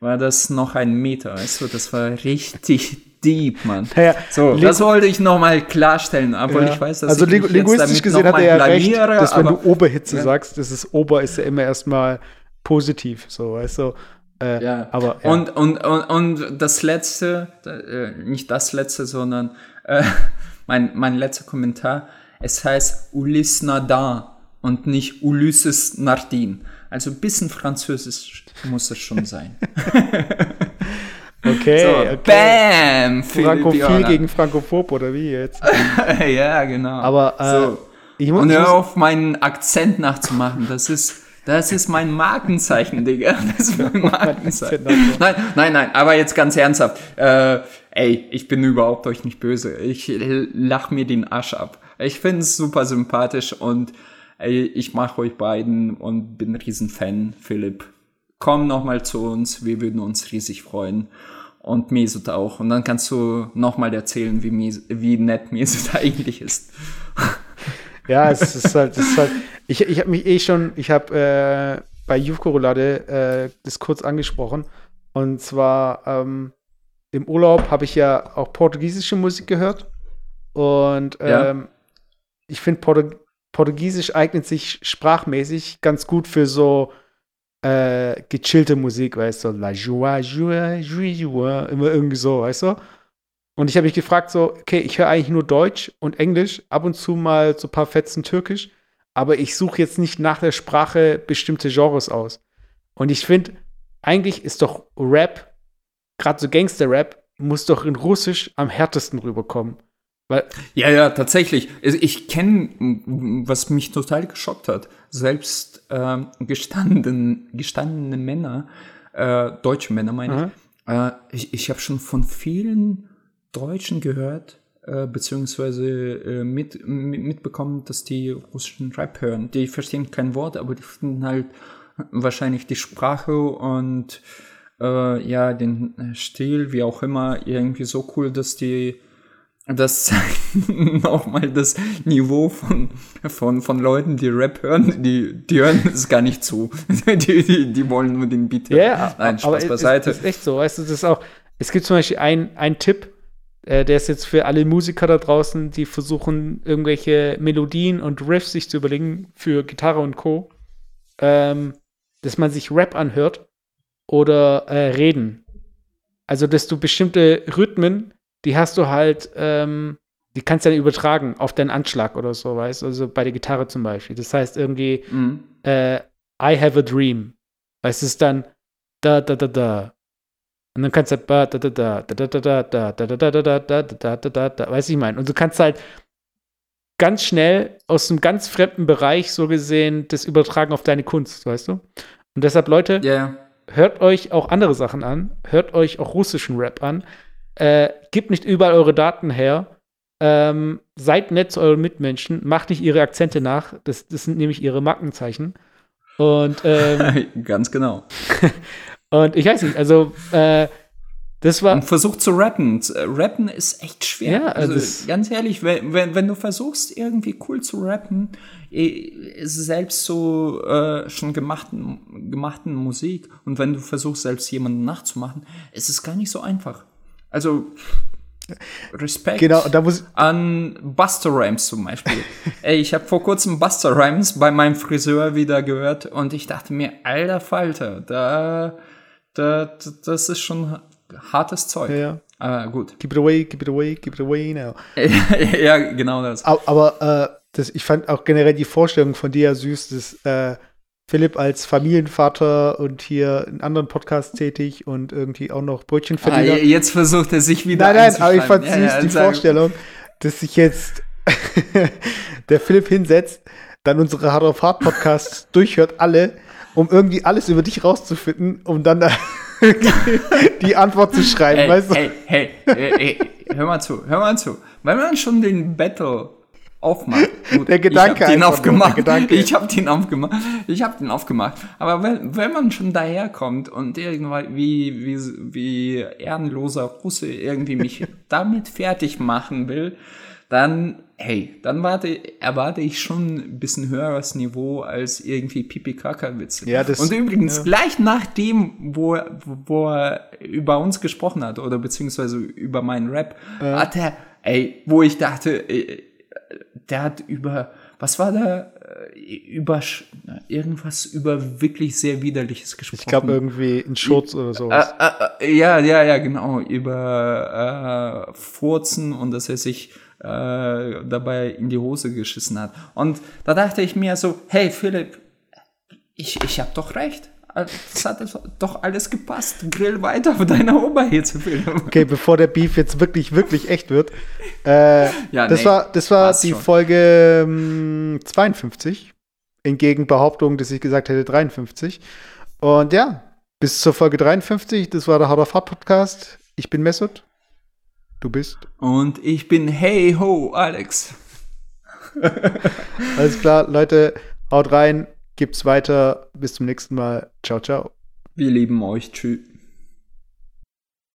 war das noch ein Meter. Du, das war richtig deep, Mann. Naja, so, das wollte ich nochmal klarstellen, obwohl ja. ich weiß, dass also ich linguistisch gesehen hat er ja recht, dass wenn du Oberhitze ja. sagst, das ist Ober ist ja immer erstmal positiv, so, weißt du. Äh, ja. Aber, ja. Und, und, und, und das letzte, äh, nicht das letzte, sondern äh, [laughs] mein, mein letzter Kommentar, es heißt Ulysse Nadin und nicht Ulysses Nardin. Also ein bisschen französisch muss es schon sein. [laughs] [laughs] Okay, so, okay. Bam! Frankophil gegen Frankophob oder wie jetzt? [laughs] ja, genau. Aber äh, so. ich muss, Und hör auf, meinen Akzent nachzumachen. Das ist, das ist mein Markenzeichen, Digga. [laughs] Das ist mein [laughs] Markenzeichen. nein, nein, nein. Aber jetzt ganz ernsthaft. Äh, ey, ich bin überhaupt euch nicht böse. Ich lach mir den Arsch ab. Ich finde es super sympathisch und ey, ich mache euch beiden und bin ein Riesenfan, Philipp komm nochmal zu uns, wir würden uns riesig freuen. Und Mesut auch. Und dann kannst du nochmal erzählen, wie, Mes wie nett Mesut [laughs] eigentlich ist. Ja, es ist halt, es ist halt ich, ich habe mich eh schon, ich habe äh, bei Jufko Roulade äh, das kurz angesprochen. Und zwar ähm, im Urlaub habe ich ja auch portugiesische Musik gehört. Und ähm, ja. ich finde, Portug Portugiesisch eignet sich sprachmäßig ganz gut für so äh, gechillte Musik, weißt du, La Joie, Joie, Joie, Joie, immer irgendwie so, weißt du? Und ich habe mich gefragt, so, okay, ich höre eigentlich nur Deutsch und Englisch, ab und zu mal so ein paar Fetzen Türkisch, aber ich suche jetzt nicht nach der Sprache bestimmte Genres aus. Und ich finde, eigentlich ist doch Rap, gerade so Gangster-Rap, muss doch in Russisch am härtesten rüberkommen. Weil ja, ja, tatsächlich. Also ich kenne, was mich total geschockt hat, selbst äh, gestanden, gestandene Männer, äh, deutsche Männer meine ich, äh, ich, ich habe schon von vielen Deutschen gehört, äh, beziehungsweise äh, mit, mitbekommen, dass die russischen Rap hören. Die verstehen kein Wort, aber die finden halt wahrscheinlich die Sprache und äh, ja, den Stil, wie auch immer, irgendwie so cool, dass die das zeigt [laughs] nochmal das Niveau von, von, von Leuten, die Rap hören. Die, die hören [laughs] es gar nicht zu. [laughs] die, die, die wollen nur den Beat hören. Ja, Nein, Spaß aber beiseite. Das ist echt so. Weißt du, das ist auch, es gibt zum Beispiel einen Tipp, äh, der ist jetzt für alle Musiker da draußen, die versuchen, irgendwelche Melodien und Riffs sich zu überlegen für Gitarre und Co., ähm, dass man sich Rap anhört oder äh, Reden. Also, dass du bestimmte Rhythmen die hast du halt, ähm, die kannst du dann übertragen auf deinen Anschlag oder so, weißt du? Also bei der Gitarre zum Beispiel. Das heißt irgendwie, mhm. äh, I have a dream. Weißt du, es ist dann da, da, da, da. Und dann kannst du da, da, da, da, da, da, da, da, da, da, da, da, da, da, da, da, da, weißt du, ich meine. Und du kannst halt ganz schnell aus einem ganz fremden Bereich so gesehen das übertragen auf deine Kunst, weißt du? Und deshalb, Leute, hört euch auch andere Sachen an, hört euch auch russischen Rap an, äh, gebt nicht überall eure Daten her, ähm, seid nett zu euren Mitmenschen, macht nicht ihre Akzente nach, das, das sind nämlich ihre Markenzeichen. Und ähm, [laughs] ganz genau. [laughs] und ich weiß nicht, also äh, das war. Und versucht zu rappen. Äh, rappen ist echt schwer. Ja, also ganz ehrlich, wenn, wenn, wenn du versuchst, irgendwie cool zu rappen, selbst so äh, schon gemachten, gemachten Musik, und wenn du versuchst, selbst jemanden nachzumachen, ist es gar nicht so einfach. Also Respekt genau, da muss an Buster Rhymes zum Beispiel. [laughs] Ey, ich habe vor kurzem Buster Rhymes bei meinem Friseur wieder gehört und ich dachte mir, alter Falter, da, da, das ist schon hartes Zeug. Ja, ja. Aber gut. Keep it away, keep it away, keep it away now. [laughs] ja, genau das. Aber, aber äh, das, ich fand auch generell die Vorstellung von dir süß, dass äh, Philipp als Familienvater und hier in anderen Podcasts tätig und irgendwie auch noch Brötchenverdiener. Ah, jetzt versucht er sich wieder Nein, nein, aber ich fand ja, süß ja, die Vorstellung, dass sich jetzt [laughs] der Philipp hinsetzt, dann unsere Hard of Hard Podcasts [laughs] durchhört, alle, um irgendwie alles über dich rauszufinden, um dann da [laughs] die Antwort zu schreiben, hey, weißt du? Hey, hey, hey, hey, hör mal zu, hör mal zu. Wenn man schon den Battle aufmacht. Gut, der Gedanke. Ich habe den aufgemacht. Ich habe den aufgemacht. Ich habe den aufgemacht. Aber wenn, wenn man schon daherkommt und irgendwie wie, wie, wie ehrenloser Russe irgendwie mich [laughs] damit fertig machen will, dann, hey, dann warte, erwarte ich schon ein bisschen höheres Niveau als irgendwie Pipi-Kaka-Witze. Ja, das, Und übrigens, ja. gleich nachdem, wo, wo er über uns gesprochen hat, oder beziehungsweise über meinen Rap, äh. hat er, ey, wo ich dachte, ey, der hat über, was war da, äh, über irgendwas über wirklich sehr widerliches gesprochen. Ich glaube irgendwie in Schutz oder sowas. Äh, äh, äh, ja, ja, ja, genau, über äh, Furzen und dass er sich äh, dabei in die Hose geschissen hat. Und da dachte ich mir so, hey Philipp, ich, ich habe doch recht. Es hat doch alles gepasst. Grill weiter auf deiner Oberhitze. Okay, bevor der Beef jetzt wirklich, wirklich echt wird. Äh, ja, das, nee, war, das war die schon. Folge ähm, 52. Entgegen Behauptung, dass ich gesagt hätte 53. Und ja, bis zur Folge 53. Das war der Hard of Hard Podcast. Ich bin Mesut. Du bist. Und ich bin Hey Ho, Alex. [laughs] Alles klar, Leute, haut rein, gibt's weiter. Bis zum nächsten Mal. Ciao, ciao. Wir lieben euch. Tschüss.